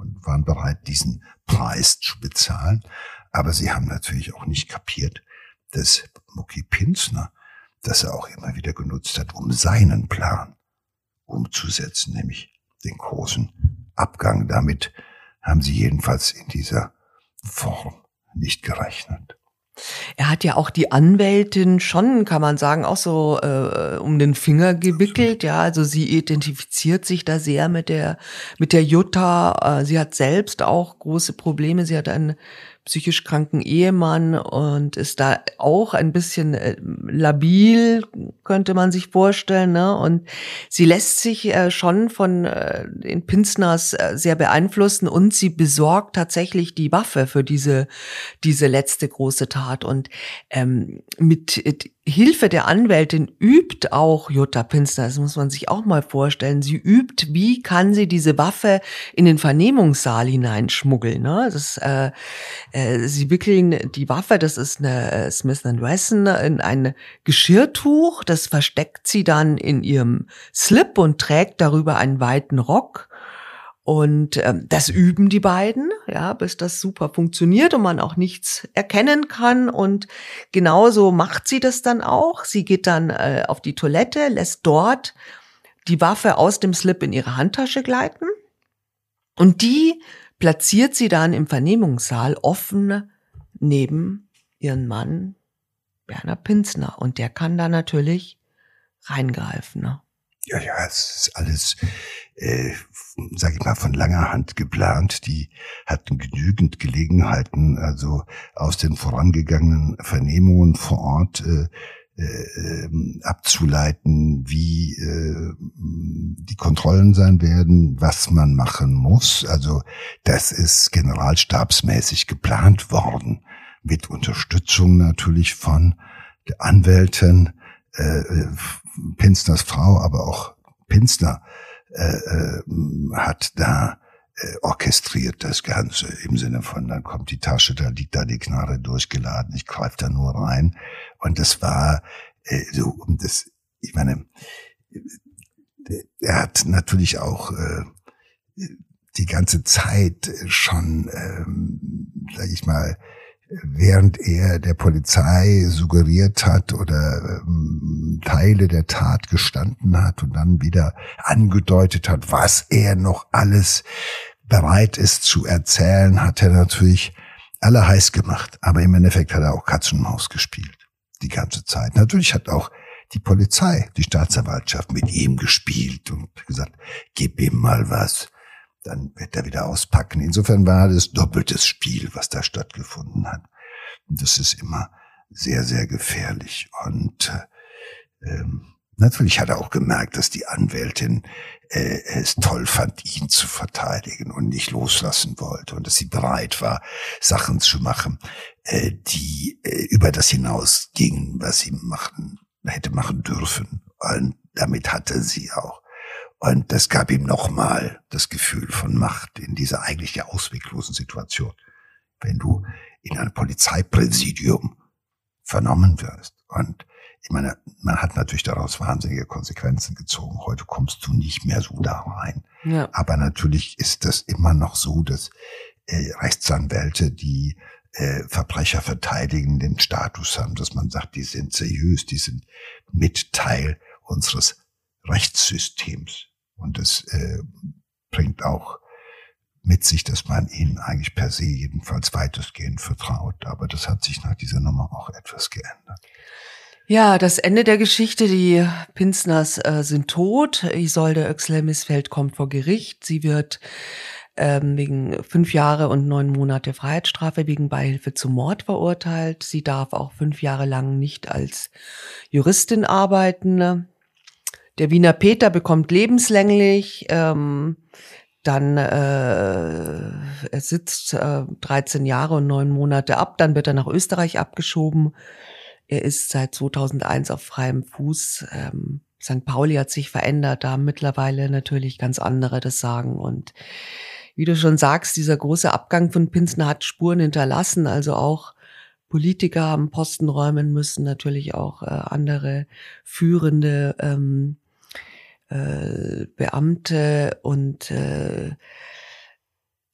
und waren bereit, diesen Preis zu bezahlen. Aber sie haben natürlich auch nicht kapiert, dass Mucki Pinsner das er auch immer wieder genutzt hat, um seinen Plan umzusetzen, nämlich den großen Abgang. Damit haben sie jedenfalls in dieser Form nicht gerechnet. Er hat ja auch die Anwältin schon, kann man sagen, auch so äh, um den Finger gewickelt. Ja, also sie identifiziert sich da sehr mit der mit der Jutta. Äh, sie hat selbst auch große Probleme. Sie hat einen psychisch kranken Ehemann und ist da auch ein bisschen äh, labil, könnte man sich vorstellen. Ne? Und sie lässt sich äh, schon von äh, den Pinsners äh, sehr beeinflussen und sie besorgt tatsächlich die Waffe für diese, diese letzte große Tat. Und ähm, mit Hilfe der Anwältin übt auch Jutta Pinsner, das muss man sich auch mal vorstellen, sie übt, wie kann sie diese Waffe in den Vernehmungssaal hineinschmuggeln. Ne? Das, äh, äh, sie wickeln die Waffe, das ist eine äh, Smith Wesson, in ein Geschirrtuch, das versteckt sie dann in ihrem Slip und trägt darüber einen weiten Rock. Und ähm, das üben die beiden, ja, bis das super funktioniert und man auch nichts erkennen kann. Und genauso macht sie das dann auch. Sie geht dann äh, auf die Toilette, lässt dort die Waffe aus dem Slip in ihre Handtasche gleiten. Und die platziert sie dann im Vernehmungssaal offen neben ihren Mann Berner Pinsner. Und der kann da natürlich reingreifen. Ne? Ja, ja, es ist alles äh, sage ich mal, von langer Hand geplant. Die hatten genügend Gelegenheiten, also aus den vorangegangenen Vernehmungen vor Ort äh, äh, ähm, abzuleiten, wie äh, die Kontrollen sein werden, was man machen muss. Also das ist generalstabsmäßig geplant worden, mit Unterstützung natürlich von der Anwältin, äh, äh Pinsters Frau, aber auch Pinster äh, äh, hat da äh, orchestriert das Ganze im Sinne von, dann kommt die Tasche, da liegt da die Knarre durchgeladen, ich greife da nur rein. Und das war äh, so, und das, ich meine, äh, er hat natürlich auch äh, die ganze Zeit schon, ähm, sag ich mal, während er der Polizei suggeriert hat oder ähm, Teile der Tat gestanden hat und dann wieder angedeutet hat, was er noch alles bereit ist zu erzählen, hat er natürlich alle heiß gemacht. Aber im Endeffekt hat er auch Katz und Maus gespielt. Die ganze Zeit. Natürlich hat auch die Polizei, die Staatsanwaltschaft mit ihm gespielt und gesagt, gib ihm mal was dann wird er wieder auspacken. Insofern war das doppeltes Spiel, was da stattgefunden hat. Und das ist immer sehr, sehr gefährlich. Und äh, ähm, natürlich hat er auch gemerkt, dass die Anwältin äh, es toll fand, ihn zu verteidigen und nicht loslassen wollte und dass sie bereit war, Sachen zu machen, äh, die äh, über das hinausgingen, was sie machen hätte machen dürfen. Und damit hatte sie auch und das gab ihm nochmal das Gefühl von Macht in dieser eigentlich ja ausweglosen Situation. Wenn du in einem Polizeipräsidium vernommen wirst. Und ich meine, man hat natürlich daraus wahnsinnige Konsequenzen gezogen. Heute kommst du nicht mehr so da rein. Ja. Aber natürlich ist das immer noch so, dass äh, Rechtsanwälte, die äh, Verbrecher verteidigen, den Status haben, dass man sagt, die sind seriös, die sind mit Teil unseres Rechtssystems. Und es äh, bringt auch mit sich, dass man ihnen eigentlich per se jedenfalls weitestgehend vertraut. Aber das hat sich nach dieser Nummer auch etwas geändert. Ja, das Ende der Geschichte, die Pinsners äh, sind tot. Isolde Oechsler-Missfeld kommt vor Gericht. Sie wird ähm, wegen fünf Jahre und neun Monate Freiheitsstrafe wegen Beihilfe zum Mord verurteilt. Sie darf auch fünf Jahre lang nicht als Juristin arbeiten. Der Wiener Peter bekommt lebenslänglich, ähm, dann äh, er sitzt äh, 13 Jahre und neun Monate ab, dann wird er nach Österreich abgeschoben. Er ist seit 2001 auf freiem Fuß. Ähm, St. Pauli hat sich verändert, da mittlerweile natürlich ganz andere das sagen. Und wie du schon sagst, dieser große Abgang von Pinsner hat Spuren hinterlassen, also auch Politiker haben Posten räumen müssen, natürlich auch äh, andere führende ähm, äh, Beamte und äh,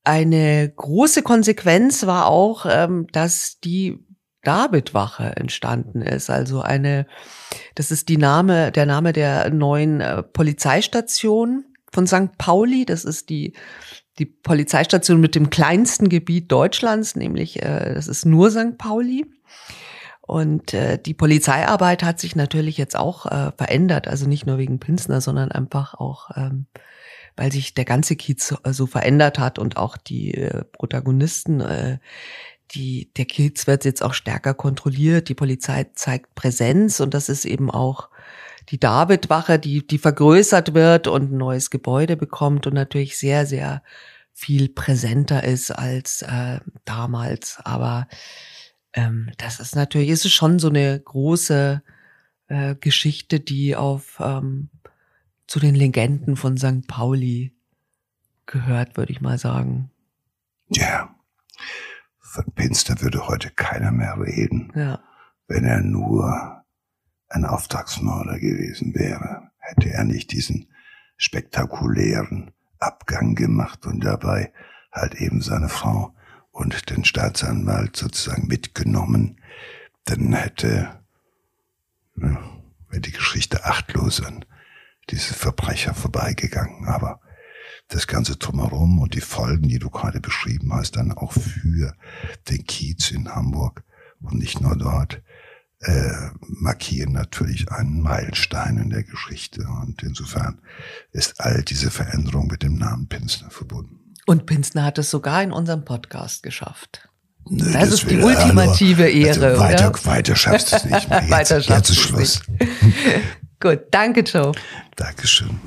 eine große Konsequenz war auch, ähm, dass die Davidwache entstanden ist. Also eine, das ist die Name, der Name der neuen äh, Polizeistation von St. Pauli. Das ist die, die Polizeistation mit dem kleinsten Gebiet Deutschlands, nämlich äh, das ist nur St. Pauli. Und äh, die Polizeiarbeit hat sich natürlich jetzt auch äh, verändert, also nicht nur wegen Pinsner, sondern einfach auch, ähm, weil sich der ganze Kiez so, äh, so verändert hat und auch die äh, Protagonisten, äh, die der Kiez wird jetzt auch stärker kontrolliert. Die Polizei zeigt Präsenz und das ist eben auch die Davidwache, die die vergrößert wird und ein neues Gebäude bekommt und natürlich sehr sehr viel präsenter ist als äh, damals. Aber ähm, das ist natürlich, ist es schon so eine große äh, Geschichte, die auf ähm, zu den Legenden von St. Pauli gehört, würde ich mal sagen. Ja, von Pinster würde heute keiner mehr reden, Ja. wenn er nur ein Auftragsmörder gewesen wäre. Hätte er nicht diesen spektakulären Abgang gemacht und dabei halt eben seine Frau und den Staatsanwalt sozusagen mitgenommen, dann hätte ja, wäre die Geschichte achtlos an diese Verbrecher vorbeigegangen. Aber das ganze Drumherum und die Folgen, die du gerade beschrieben hast, dann auch für den Kiez in Hamburg und nicht nur dort, äh, markieren natürlich einen Meilenstein in der Geschichte. Und insofern ist all diese Veränderung mit dem Namen Pinsner verbunden. Und Pinsner hat es sogar in unserem Podcast geschafft. Nö, Das ist die ultimative hallo. Ehre, Also weiter, oder? weiter schaffst du es nicht mehr. Jetzt, Weiter jetzt schaffst ist du's Schluss. Gut, danke, Joe. Dankeschön.